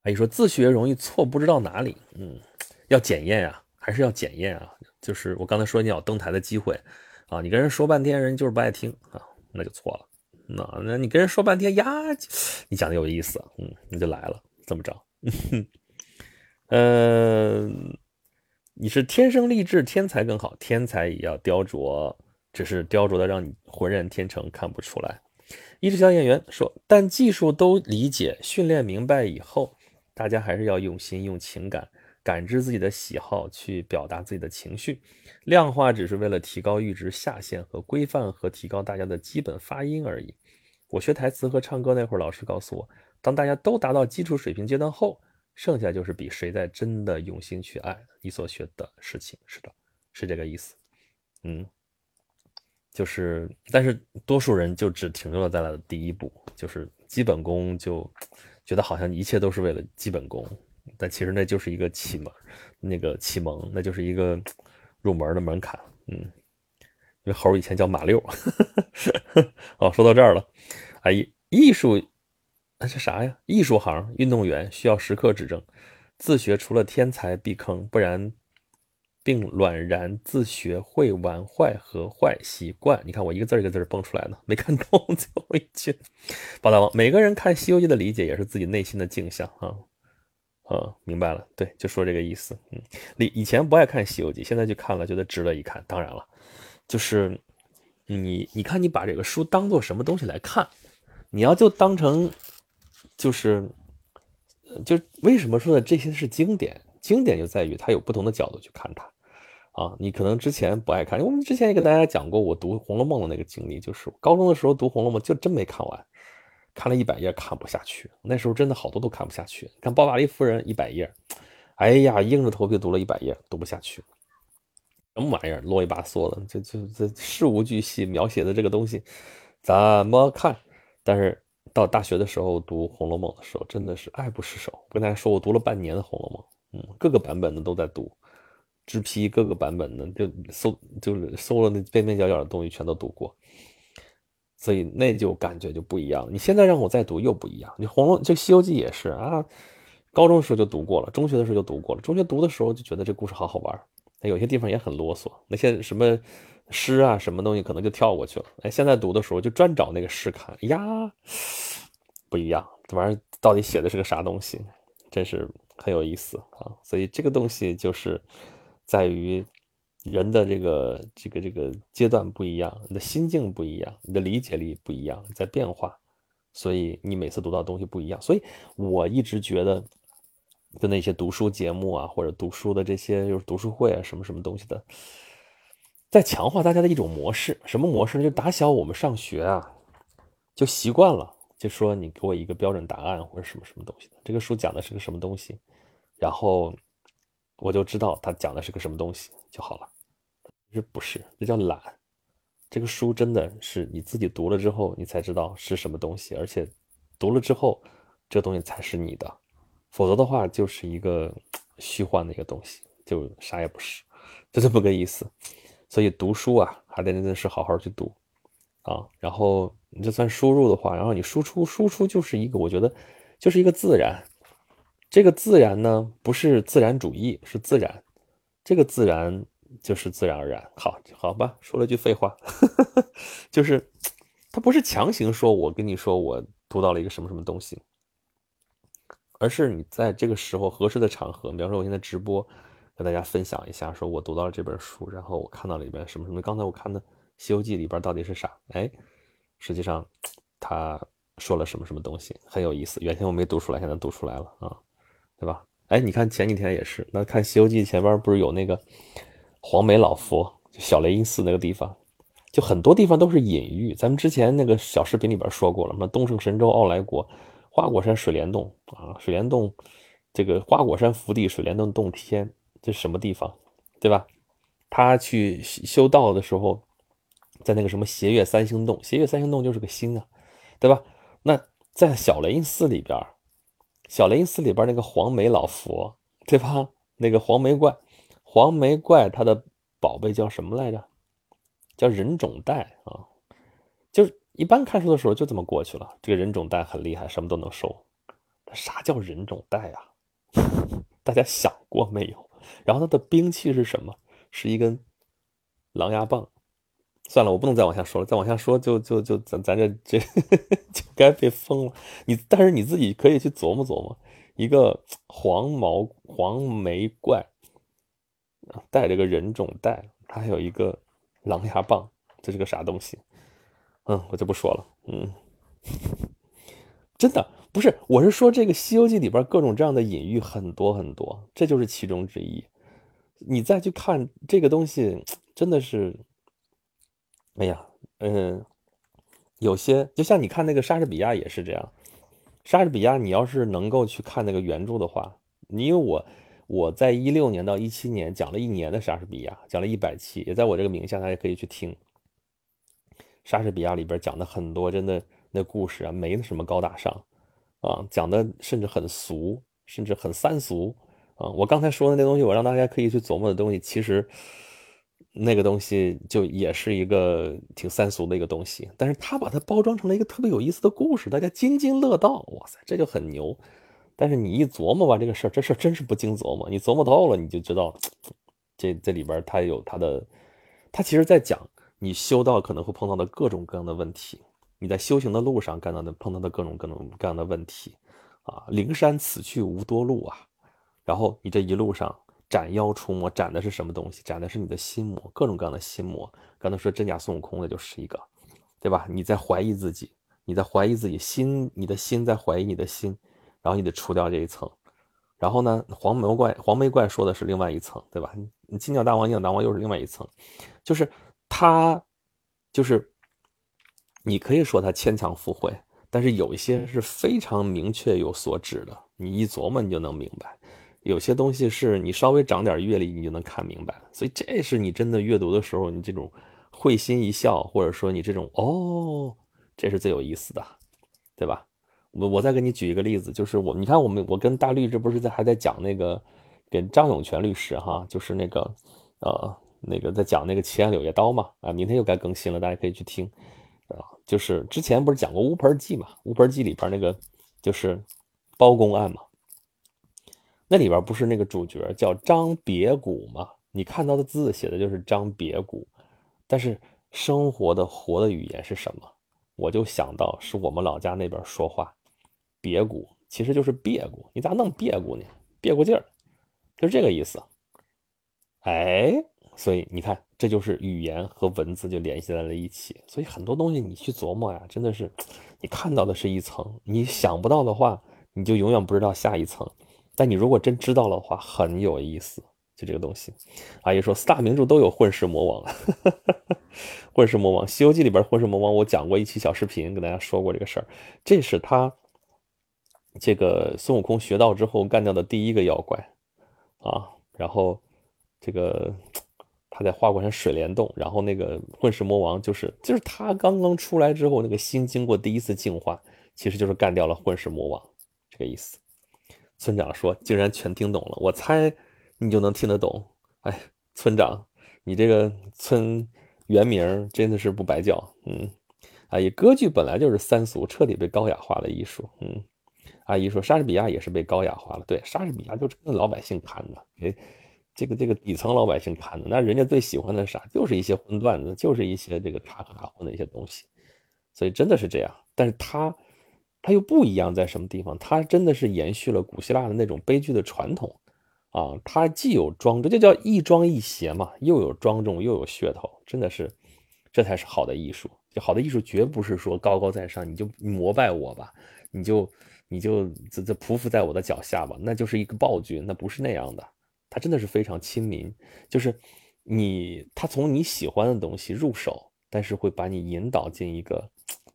阿姨说自学容易错，不知道哪里，嗯，要检验啊，还是要检验啊。就是我刚才说你要登台的机会，啊，你跟人说半天，人就是不爱听啊，那就错了。那那你跟人说半天呀，你讲的有意思，嗯，你就来了，这么着。呃，你是天生丽质，天才更好，天才也要雕琢，只是雕琢的让你浑然天成，看不出来。一只小演员说，但技术都理解，训练明白以后，大家还是要用心，用情感。感知自己的喜好，去表达自己的情绪，量化只是为了提高阈值下限和规范和提高大家的基本发音而已。我学台词和唱歌那会儿，老师告诉我，当大家都达到基础水平阶段后，剩下就是比谁在真的用心去爱你所学的事情。是的，是这个意思。嗯，就是，但是多数人就只停留了在了第一步，就是基本功，就觉得好像一切都是为了基本功。但其实那就是一个启蒙，那个启蒙，那就是一个入门的门槛。嗯，因为猴以前叫马六。哦，说到这儿了，啊，艺术，那是啥呀？艺术行运动员需要时刻指正，自学除了天才避坑，不然并卵然自学会玩坏和坏习惯。你看我一个字一个字蹦出来的，没看懂 最后一句。报大王，每个人看《西游记》的理解也是自己内心的镜像啊。呃，明白了，对，就说这个意思。嗯，你以前不爱看《西游记》，现在去看了，觉得值得一看。当然了，就是你，你看你把这个书当做什么东西来看？你要就当成，就是，就为什么说的这些是经典？经典就在于它有不同的角度去看它。啊，你可能之前不爱看，我们之前也给大家讲过，我读《红楼梦》的那个经历，就是高中的时候读《红楼梦》，就真没看完。看了一百页看不下去，那时候真的好多都看不下去。看《包法利夫人》一百页，哎呀，硬着头皮读了一百页，读不下去。什么玩意儿，啰里吧嗦的，就就这事无巨细描写的这个东西，怎么看？但是到大学的时候读《红楼梦》的时候，真的是爱不释手。我跟大家说，我读了半年的《红楼梦》，嗯，各个版本的都在读，直批各个版本的，就搜就是搜了那边边角角的东西全都读过，所以那就感觉就不一样。你现在让我再读又不一样。你《红楼》就《西游记》也是啊，高中的时候就读过了，中学的时候就读过了。中学读的时候就觉得这故事好好玩，有些地方也很啰嗦，那些什么诗啊什么东西可能就跳过去了。哎，现在读的时候就专找那个诗看，呀，不一样，这玩意儿到底写的是个啥东西？真是很有意思啊！所以这个东西就是。在于人的这个这个这个阶段不一样，你的心境不一样，你的理解力不一样，在变化，所以你每次读到东西不一样。所以我一直觉得，就那些读书节目啊，或者读书的这些就是读书会啊，什么什么东西的，在强化大家的一种模式。什么模式呢？就打小我们上学啊，就习惯了，就说你给我一个标准答案或者什么什么东西，这个书讲的是个什么东西，然后。我就知道他讲的是个什么东西就好了，这不是，这叫懒。这个书真的是你自己读了之后，你才知道是什么东西，而且读了之后，这东西才是你的，否则的话就是一个虚幻的一个东西，就啥也不是，就这么个意思。所以读书啊，还得真的是好好去读啊。然后你就算输入的话，然后你输出，输出就是一个，我觉得就是一个自然。这个自然呢，不是自然主义，是自然。这个自然就是自然而然。好，好吧，说了句废话，就是他不是强行说，我跟你说我读到了一个什么什么东西，而是你在这个时候合适的场合，比方说我现在直播，跟大家分享一下，说我读到了这本书，然后我看到里边什么什么。刚才我看的《西游记》里边到底是啥？哎，实际上他说了什么什么东西，很有意思。原先我没读出来，现在读出来了啊。对吧？哎，你看前几天也是，那看《西游记》前边不是有那个黄眉老佛，小雷音寺那个地方，就很多地方都是隐喻。咱们之前那个小视频里边说过了，什么东胜神州、傲来国、花果山、水帘洞啊，水帘洞这个花果山福地，水帘洞洞天，这什么地方？对吧？他去修道的时候，在那个什么斜月三星洞，斜月三星洞就是个星啊，对吧？那在小雷音寺里边。小雷音寺里边那个黄眉老佛，对吧？那个黄眉怪，黄眉怪他的宝贝叫什么来着？叫人种袋啊。就是一般看书的时候就这么过去了。这个人种袋很厉害，什么都能收。啥叫人种袋啊？大家想过没有？然后他的兵器是什么？是一根狼牙棒。算了，我不能再往下说了，再往下说就就就咱咱这这就该被封了。你但是你自己可以去琢磨琢磨，一个黄毛黄眉怪带着个人种带，他还有一个狼牙棒，这是个啥东西？嗯，我就不说了。嗯，真的不是，我是说这个《西游记》里边各种这样的隐喻很多很多，这就是其中之一。你再去看这个东西，真的是。哎呀，嗯，有些就像你看那个莎士比亚也是这样。莎士比亚，你要是能够去看那个原著的话，你因为我我在一六年到一七年讲了一年的莎士比亚，讲了一百期，也在我这个名下，大家可以去听。莎士比亚里边讲的很多真的那故事啊，没什么高大上啊，讲的甚至很俗，甚至很三俗啊。我刚才说的那东西，我让大家可以去琢磨的东西，其实。那个东西就也是一个挺三俗的一个东西，但是他把它包装成了一个特别有意思的故事，大家津津乐道。哇塞，这就很牛。但是你一琢磨吧，这个事儿，这事儿真是不经琢磨。你琢磨透了，你就知道这这里边它有它的，它其实在讲你修道可能会碰到的各种各样的问题，你在修行的路上干到的碰到的各种各种各样的问题啊。灵山此去无多路啊，然后你这一路上。斩妖除魔，斩的是什么东西？斩的是你的心魔，各种各样的心魔。刚才说真假孙悟空的就是一个，对吧？你在怀疑自己，你在怀疑自己心，你的心在怀疑你的心，然后你得除掉这一层。然后呢，黄眉怪，黄眉怪说的是另外一层，对吧？你金角大王，金角大王又是另外一层，就是他，就是你可以说他牵强附会，但是有一些是非常明确有所指的，你一琢磨你就能明白。有些东西是你稍微长点阅历，你就能看明白所以这是你真的阅读的时候，你这种会心一笑，或者说你这种哦，这是最有意思的，对吧？我我再给你举一个例子，就是我你看我们我跟大律这不是在还在讲那个，给张永全律师哈，就是那个呃那个在讲那个奇案柳叶刀嘛啊，明天又该更新了，大家可以去听。就是之前不是讲过乌盆记嘛，乌盆记里边那个就是包公案嘛，那里边不是那个主角叫张别谷嘛？你看到的字写的就是张别谷，但是生活的活的语言是什么？我就想到是我们老家那边说话，别谷其实就是别谷，你咋弄别谷呢？别过劲儿，就是这个意思。哎，所以你看，这就是语言和文字就联系在了一起。所以很多东西你去琢磨呀，真的是你看到的是一层，你想不到的话，你就永远不知道下一层。但你如果真知道的话，很有意思。就这个东西，阿姨说四大名著都有混世魔王，混世魔王《西游记》里边混世魔王，我讲过一期小视频，跟大家说过这个事儿。这是他这个孙悟空学道之后干掉的第一个妖怪啊。然后这个他在花果山水帘洞，然后那个混世魔王就是就是他刚刚出来之后，那个心经过第一次净化，其实就是干掉了混世魔王这个意思。村长说竟然全听懂了，我猜。你就能听得懂，哎，村长，你这个村原名真的是不白叫，嗯，阿姨，歌剧本来就是三俗，彻底被高雅化了艺术，嗯，阿姨说莎士比亚也是被高雅化了，对，莎士比亚就是跟老百姓谈的，给这个这个底层老百姓看的，那人家最喜欢的啥，就是一些荤段子，就是一些这个插科打诨的一些东西，所以真的是这样，但是他他又不一样在什么地方，他真的是延续了古希腊的那种悲剧的传统。啊，它既有庄重，这叫亦庄亦谐嘛，又有庄重又有噱头，真的是，这才是好的艺术。就好的艺术绝不是说高高在上，你就膜拜我吧，你就你就这这匍匐在我的脚下吧，那就是一个暴君，那不是那样的。他真的是非常亲民，就是你他从你喜欢的东西入手，但是会把你引导进一个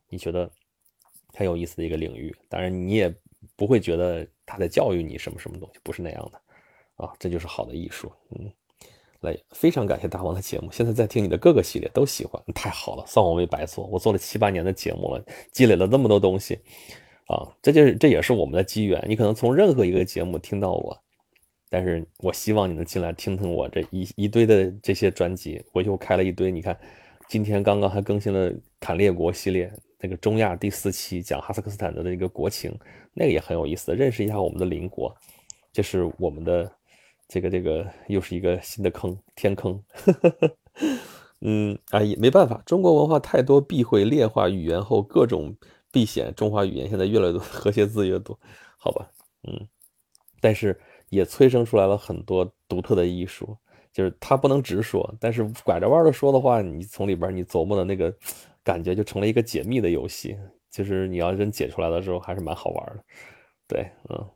你觉得很有意思的一个领域。当然，你也不会觉得他在教育你什么什么东西，不是那样的。啊，这就是好的艺术。嗯，来，非常感谢大王的节目，现在在听你的各个系列都喜欢，太好了，算我没白做。我做了七八年的节目了，积累了那么多东西，啊，这就是这也是我们的机缘。你可能从任何一个节目听到我，但是我希望你能进来听听我这一一堆的这些专辑。我又开了一堆，你看，今天刚刚还更新了坎列国系列，那个中亚第四期讲哈萨克斯坦的那个国情，那个也很有意思，认识一下我们的邻国，这是我们的。这个这个又是一个新的坑，天坑。嗯，哎，没办法，中国文化太多避讳劣化语言后各种避险，中华语言现在越来越多 和谐字越多，好吧？嗯，但是也催生出来了很多独特的艺术，就是他不能直说，但是拐着弯的说的话，你从里边你琢磨的那个感觉就成了一个解密的游戏，就是你要真解出来的时候还是蛮好玩的。对，嗯。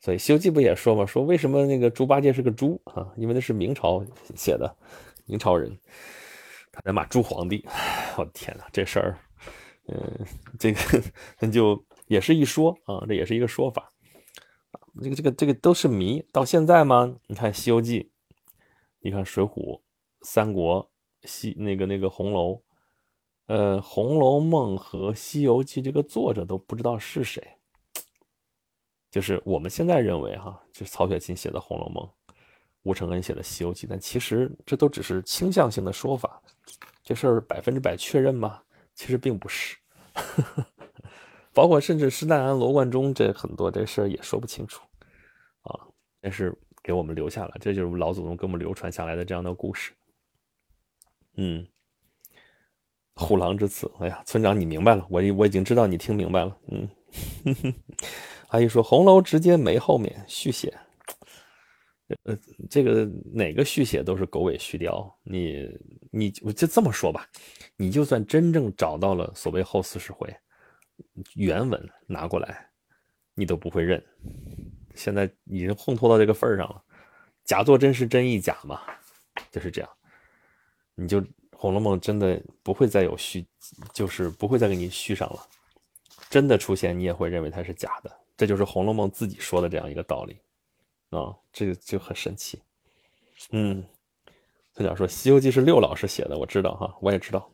所以《西游记》不也说吗？说为什么那个猪八戒是个猪啊？因为那是明朝写的，明朝人，他在骂猪皇帝。我的天哪，这事儿，嗯，这个 那就也是一说啊，这也是一个说法。这个这个这个都是谜，到现在吗？你看《西游记》，你看《水浒》《三国》西那个那个《红楼》，呃，《红楼梦》和《西游记》这个作者都不知道是谁。就是我们现在认为哈，就是曹雪芹写的《红楼梦》，吴承恩写的《西游记》，但其实这都只是倾向性的说法，这事儿百分之百确认吗？其实并不是，呵 呵包括甚至施耐庵、罗贯中这很多这事儿也说不清楚啊。但是给我们留下了，这就是老祖宗给我们流传下来的这样的故事。嗯，虎狼之词，哎呀，村长你明白了，我我已经知道你听明白了，嗯。阿姨说：“红楼直接没后面续写，呃，这个哪个续写都是狗尾续貂。你你我就这么说吧，你就算真正找到了所谓后四十回原文拿过来，你都不会认。现在已经烘托到这个份儿上了，假作真时真亦假嘛，就是这样。你就《红楼梦》真的不会再有续，就是不会再给你续上了。真的出现，你也会认为它是假的。”这就是《红楼梦》自己说的这样一个道理，啊，这个就很神奇。嗯，他讲说《西游记》是六老师写的，我知道哈，我也知道。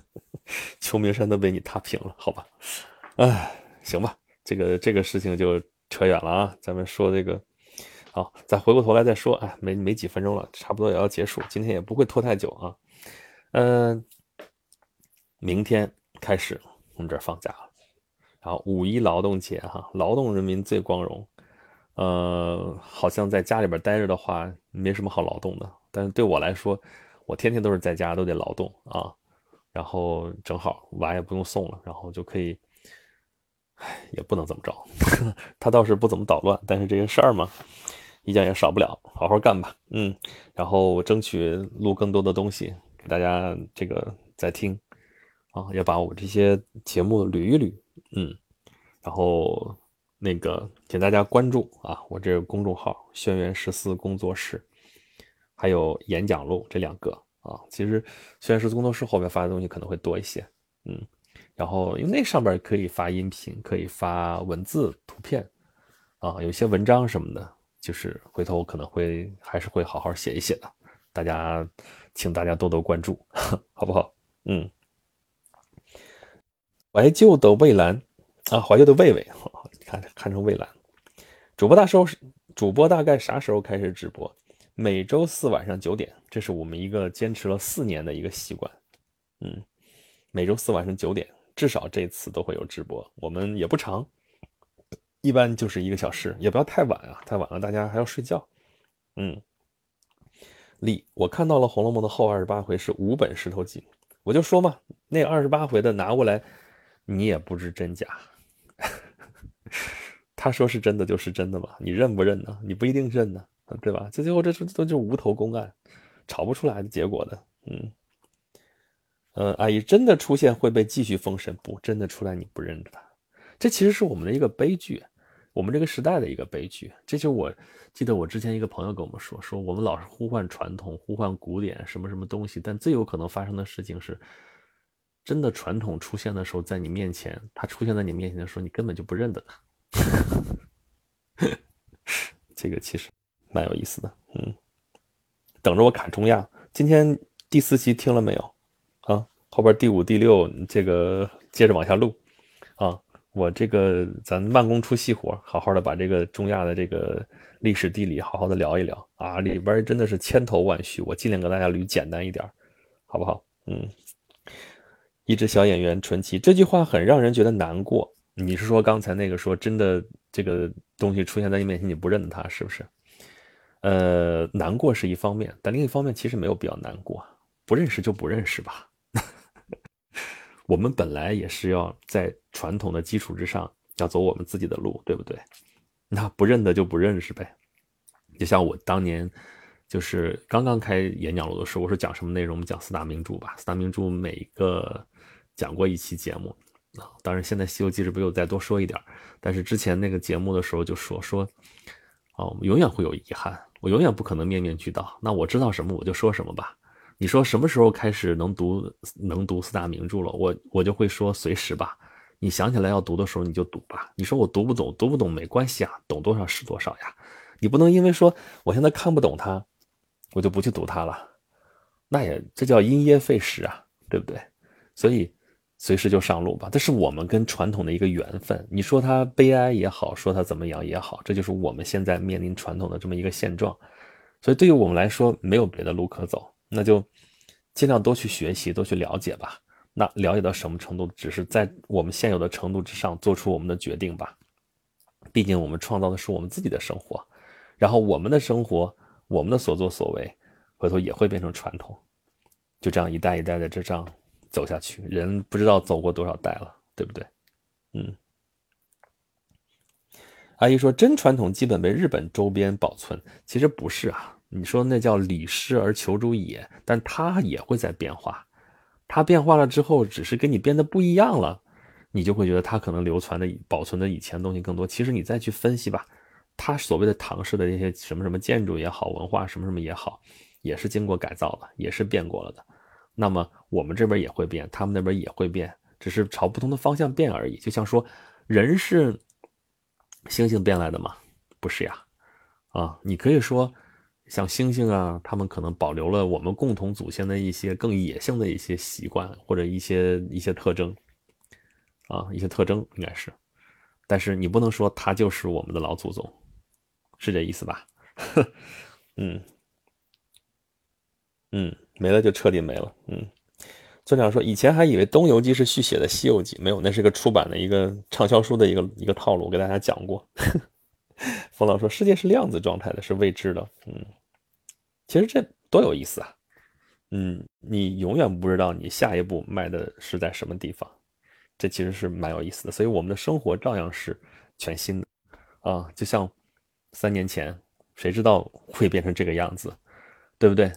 秋名山都被你踏平了，好吧？哎，行吧，这个这个事情就扯远了啊。咱们说这个好，再回过头来再说，哎，没没几分钟了，差不多也要结束，今天也不会拖太久啊。嗯，明天开始我们这儿放假了，然后五一劳动节哈，劳动人民最光荣。呃，好像在家里边待着的话，没什么好劳动的。但是对我来说，我天天都是在家，都得劳动啊。然后正好娃也不用送了，然后就可以，唉，也不能怎么着。他倒是不怎么捣乱，但是这些事儿嘛，一件也少不了，好好干吧。嗯，然后我争取录更多的东西给大家这个再听啊，要把我这些节目捋一捋。嗯，然后。那个，请大家关注啊，我这个公众号“轩辕十四工作室”，还有演讲录这两个啊。其实“虽然是工作室”后面发的东西可能会多一些，嗯。然后因为那上边可以发音频，可以发文字、图片啊，有些文章什么的，就是回头可能会还是会好好写一写的。大家，请大家多多关注，好不好？嗯。怀旧的蔚蓝啊，怀旧的魏魏。看看成蔚蓝，主播大时候主播大概啥时候开始直播？每周四晚上九点，这是我们一个坚持了四年的一个习惯。嗯，每周四晚上九点，至少这次都会有直播。我们也不长，一般就是一个小时，也不要太晚啊，太晚了大家还要睡觉。嗯，李，我看到了《红楼梦》的后二十八回是五本石头记，我就说嘛，那二十八回的拿过来，你也不知真假。他说是真的就是真的吧？你认不认呢？你不一定认呢，对吧？这最后这这都就无头公案，吵不出来的结果的。嗯，呃，阿姨真的出现会被继续封神？不，真的出来你不认得他，这其实是我们的一个悲剧，我们这个时代的一个悲剧。这就我记得我之前一个朋友跟我们说，说我们老是呼唤传统，呼唤古典，什么什么东西，但最有可能发生的事情是，真的传统出现的时候，在你面前，他出现在你面前的时候，你根本就不认得他。这个其实蛮有意思的，嗯，等着我砍中亚。今天第四期听了没有？啊，后边第五、第六这个接着往下录啊。我这个咱慢工出细活，好好的把这个中亚的这个历史地理好好的聊一聊啊。里边真的是千头万绪，我尽量给大家捋简单一点，好不好？嗯，一只小演员纯奇这句话很让人觉得难过。你是说刚才那个说真的这个东西出现在你面前你不认得它是不是？呃，难过是一方面，但另一方面其实没有必要难过，不认识就不认识吧。我们本来也是要在传统的基础之上要走我们自己的路，对不对？那不认得就不认识呗。就像我当年就是刚刚开演讲录的时候，我说讲什么内容？我们讲四大名著吧。四大名著每一个讲过一期节目。啊，当然，现在《西游记》是不是又再多说一点？但是之前那个节目的时候就说说，哦，我们永远会有遗憾，我永远不可能面面俱到。那我知道什么我就说什么吧。你说什么时候开始能读能读四大名著了？我我就会说随时吧。你想起来要读的时候你就读吧。你说我读不懂，读不懂没关系啊，懂多少是多少呀。你不能因为说我现在看不懂它，我就不去读它了，那也这叫因噎废食啊，对不对？所以。随时就上路吧，这是我们跟传统的一个缘分。你说他悲哀也好，说他怎么样也好，这就是我们现在面临传统的这么一个现状。所以对于我们来说，没有别的路可走，那就尽量多去学习，多去了解吧。那了解到什么程度，只是在我们现有的程度之上做出我们的决定吧。毕竟我们创造的是我们自己的生活，然后我们的生活，我们的所作所为，回头也会变成传统。就这样一代一代的这样。走下去，人不知道走过多少代了，对不对？嗯。阿姨说，真传统基本被日本周边保存，其实不是啊。你说那叫礼失而求诸野，但它也会在变化。它变化了之后，只是跟你变得不一样了，你就会觉得它可能流传的、保存的以前东西更多。其实你再去分析吧，它所谓的唐式的那些什么什么建筑也好，文化什么什么也好，也是经过改造的，也是变过了的。那么我们这边也会变，他们那边也会变，只是朝不同的方向变而已。就像说，人是猩猩变来的吗？不是呀，啊，你可以说像猩猩啊，他们可能保留了我们共同祖先的一些更野性的一些习惯或者一些一些特征，啊，一些特征应该是，但是你不能说他就是我们的老祖宗，是这意思吧？嗯 嗯，没了就彻底没了。嗯，村长说以前还以为《东游记》是续写的《西游记》，没有，那是个出版的一个畅销书的一个一个套路，我给大家讲过。冯老说世界是量子状态的，是未知的。嗯，其实这多有意思啊。嗯，你永远不知道你下一步迈的是在什么地方，这其实是蛮有意思的。所以我们的生活照样是全新的啊，就像三年前，谁知道会变成这个样子，对不对？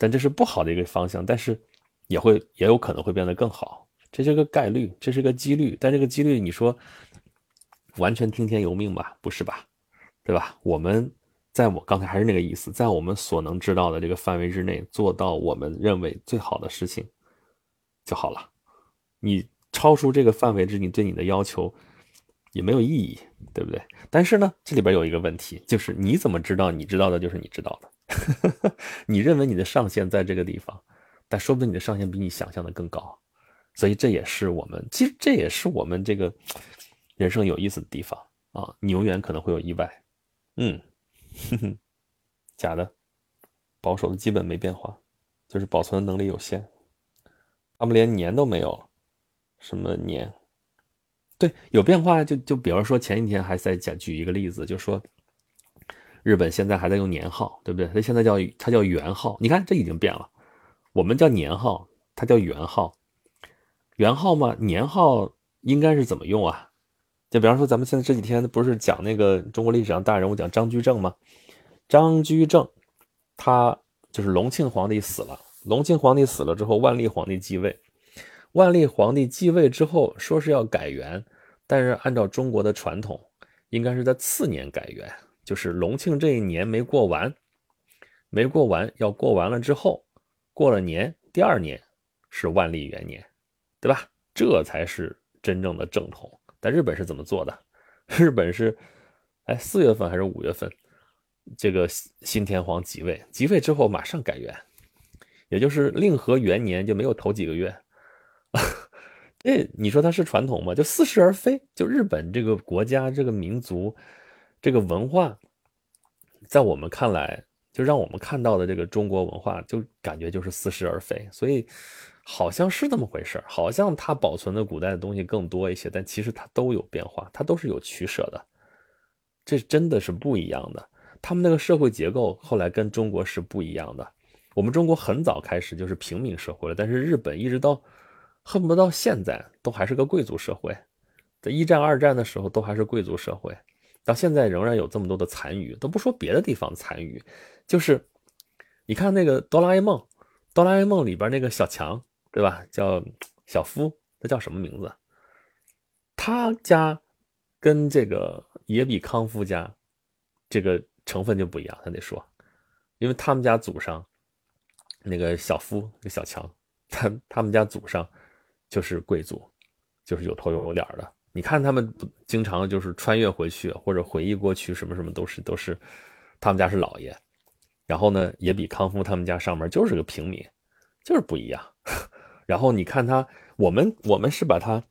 但这是不好的一个方向，但是也会也有可能会变得更好，这是个概率，这是个几率。但这个几率，你说完全听天由命吧？不是吧？对吧？我们。在我刚才还是那个意思，在我们所能知道的这个范围之内，做到我们认为最好的事情就好了。你超出这个范围之你对你的要求也没有意义，对不对？但是呢，这里边有一个问题，就是你怎么知道你知道的就是你知道的？你认为你的上限在这个地方，但说不定你的上限比你想象的更高。所以这也是我们，其实这也是我们这个人生有意思的地方啊！你永远可能会有意外，嗯。哼哼，假的，保守的基本没变化，就是保存能力有限。他们连年都没有，什么年？对，有变化就就比方说前几天还在讲举一个例子，就说日本现在还在用年号，对不对？它现在叫它叫元号，你看这已经变了。我们叫年号，它叫元号。元号嘛，年号应该是怎么用啊？就比方说，咱们现在这几天不是讲那个中国历史上大人物，讲张居正吗？张居正，他就是隆庆皇帝死了。隆庆皇帝死了之后，万历皇帝继位。万历皇帝继位之后，说是要改元，但是按照中国的传统，应该是在次年改元，就是隆庆这一年没过完，没过完，要过完了之后，过了年，第二年是万历元年，对吧？这才是真正的正统。但日本是怎么做的？日本是，哎，四月份还是五月份，这个新天皇即位，即位之后马上改元，也就是令和元年就没有头几个月。这 你说它是传统吗？就似是而非。就日本这个国家、这个民族、这个文化，在我们看来，就让我们看到的这个中国文化，就感觉就是似是而非。所以。好像是这么回事好像它保存的古代的东西更多一些，但其实它都有变化，它都是有取舍的，这真的是不一样的。他们那个社会结构后来跟中国是不一样的。我们中国很早开始就是平民社会了，但是日本一直到恨不得到现在都还是个贵族社会，在一战、二战的时候都还是贵族社会，到现在仍然有这么多的残余，都不说别的地方残余，就是你看那个哆啦 A 梦，哆啦 A 梦里边那个小强。对吧？叫小夫，他叫什么名字？他家跟这个野比康夫家这个成分就不一样，他得说，因为他们家祖上那个小夫，那小强，他他们家祖上就是贵族，就是有头有脸的。你看他们经常就是穿越回去或者回忆过去，什么什么都是都是他们家是老爷。然后呢，也比康夫他们家上面就是个平民，就是不一样。然后你看他，我们我们是把他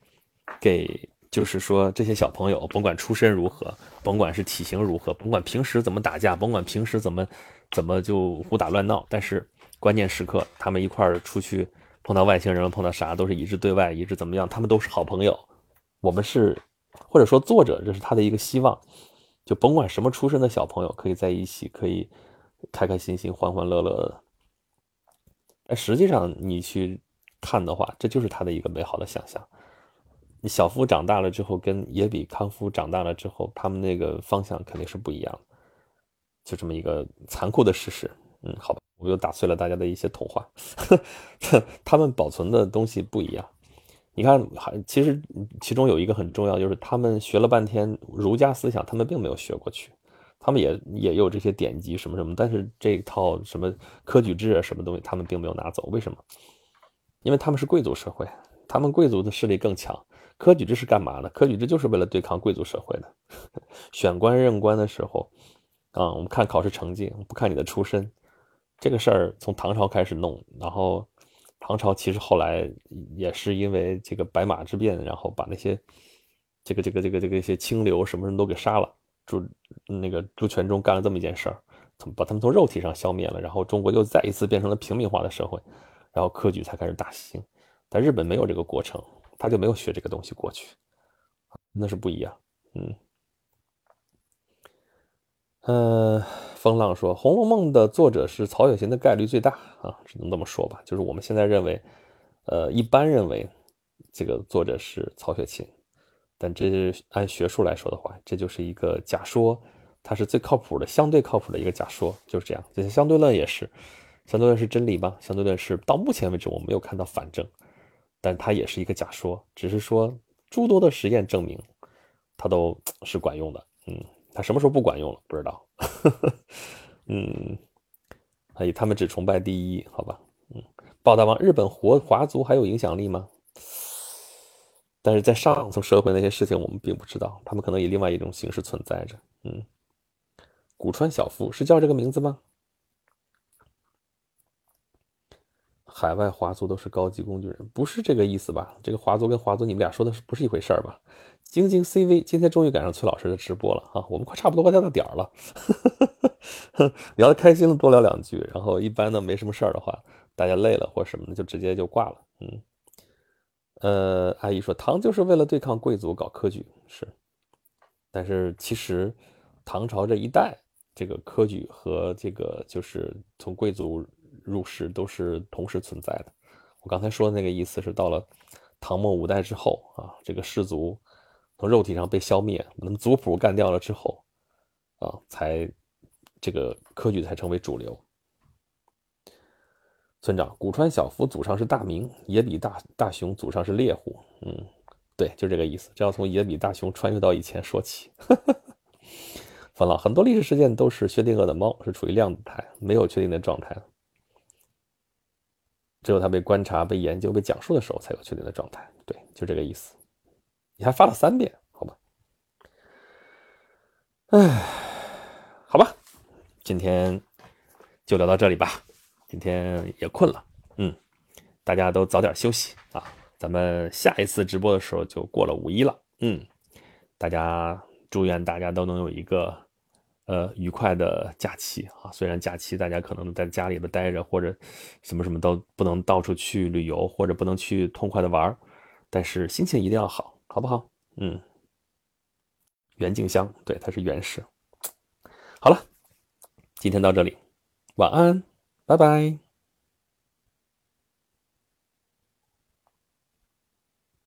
给，就是说这些小朋友，甭管出身如何，甭管是体型如何，甭管平时怎么打架，甭管平时怎么怎么就胡打乱闹，但是关键时刻他们一块儿出去碰到外星人，碰到啥都是一致对外，一致怎么样，他们都是好朋友。我们是或者说作者这是他的一个希望，就甭管什么出身的小朋友可以在一起，可以开开心心、欢欢乐乐的。但实际上你去。看的话，这就是他的一个美好的想象。你小夫长大了之后，跟也比康夫长大了之后，他们那个方向肯定是不一样。就这么一个残酷的事实。嗯，好吧，我又打碎了大家的一些童话。他们保存的东西不一样。你看，还其实其中有一个很重要，就是他们学了半天儒家思想，他们并没有学过去。他们也也有这些典籍什么什么，但是这套什么科举制啊，什么东西，他们并没有拿走。为什么？因为他们是贵族社会，他们贵族的势力更强。科举制是干嘛的？科举制就是为了对抗贵族社会的。选官任官的时候，啊，我们看考试成绩，不看你的出身。这个事儿从唐朝开始弄，然后唐朝其实后来也是因为这个白马之变，然后把那些这个这个这个这个一些清流什么人都给杀了。朱那个朱全忠干了这么一件事儿，把他们从肉体上消灭了，然后中国又再一次变成了平民化的社会，然后科举才开始大兴。但日本没有这个过程，他就没有学这个东西过去，那是不一样。嗯，呃，风浪说《红楼梦》的作者是曹雪芹的概率最大啊，只能这么说吧。就是我们现在认为，呃，一般认为这个作者是曹雪芹，但这是按学术来说的话，这就是一个假说。它是最靠谱的，相对靠谱的一个假说，就是这样。这些相对论也是，相对论是真理吗？相对论是到目前为止我没有看到反证，但它也是一个假说，只是说诸多的实验证明它都是管用的。嗯，他什么时候不管用了？不知道。嗯，所以他们只崇拜第一，好吧？嗯，报大王，日本华华族还有影响力吗？但是在上层社会那些事情我们并不知道，他们可能以另外一种形式存在着。嗯。古川小夫是叫这个名字吗？海外华族都是高级工具人，不是这个意思吧？这个华族跟华族，你们俩说的是不是一回事儿吧？晶晶 CV 今天终于赶上崔老师的直播了啊！我们快差不多快到点儿了，聊得开心了多聊两句，然后一般呢没什么事儿的话，大家累了或什么的就直接就挂了。嗯，呃，阿姨说唐就是为了对抗贵族搞科举是，但是其实唐朝这一代。这个科举和这个就是从贵族入仕都是同时存在的。我刚才说的那个意思是，到了唐末五代之后啊，这个士族从肉体上被消灭，那么族谱干掉了之后啊，才这个科举才成为主流。村长，古川小夫祖上是大明，野比大大雄祖上是猎户。嗯，对，就这个意思。这要从野比大雄穿越到以前说起。分了很多历史事件都是薛定谔的猫是处于量子态，没有确定的状态，只有它被观察、被研究、被讲述的时候才有确定的状态。对，就这个意思。你还发了三遍，好吧？哎，好吧，今天就聊到这里吧。今天也困了，嗯，大家都早点休息啊。咱们下一次直播的时候就过了五一了，嗯，大家祝愿大家都能有一个。呃，愉快的假期啊！虽然假期大家可能在家里边待着，或者什么什么都不能到处去旅游，或者不能去痛快的玩但是心情一定要好，好不好？嗯，袁静香，对，他是袁氏。好了，今天到这里，晚安，拜拜。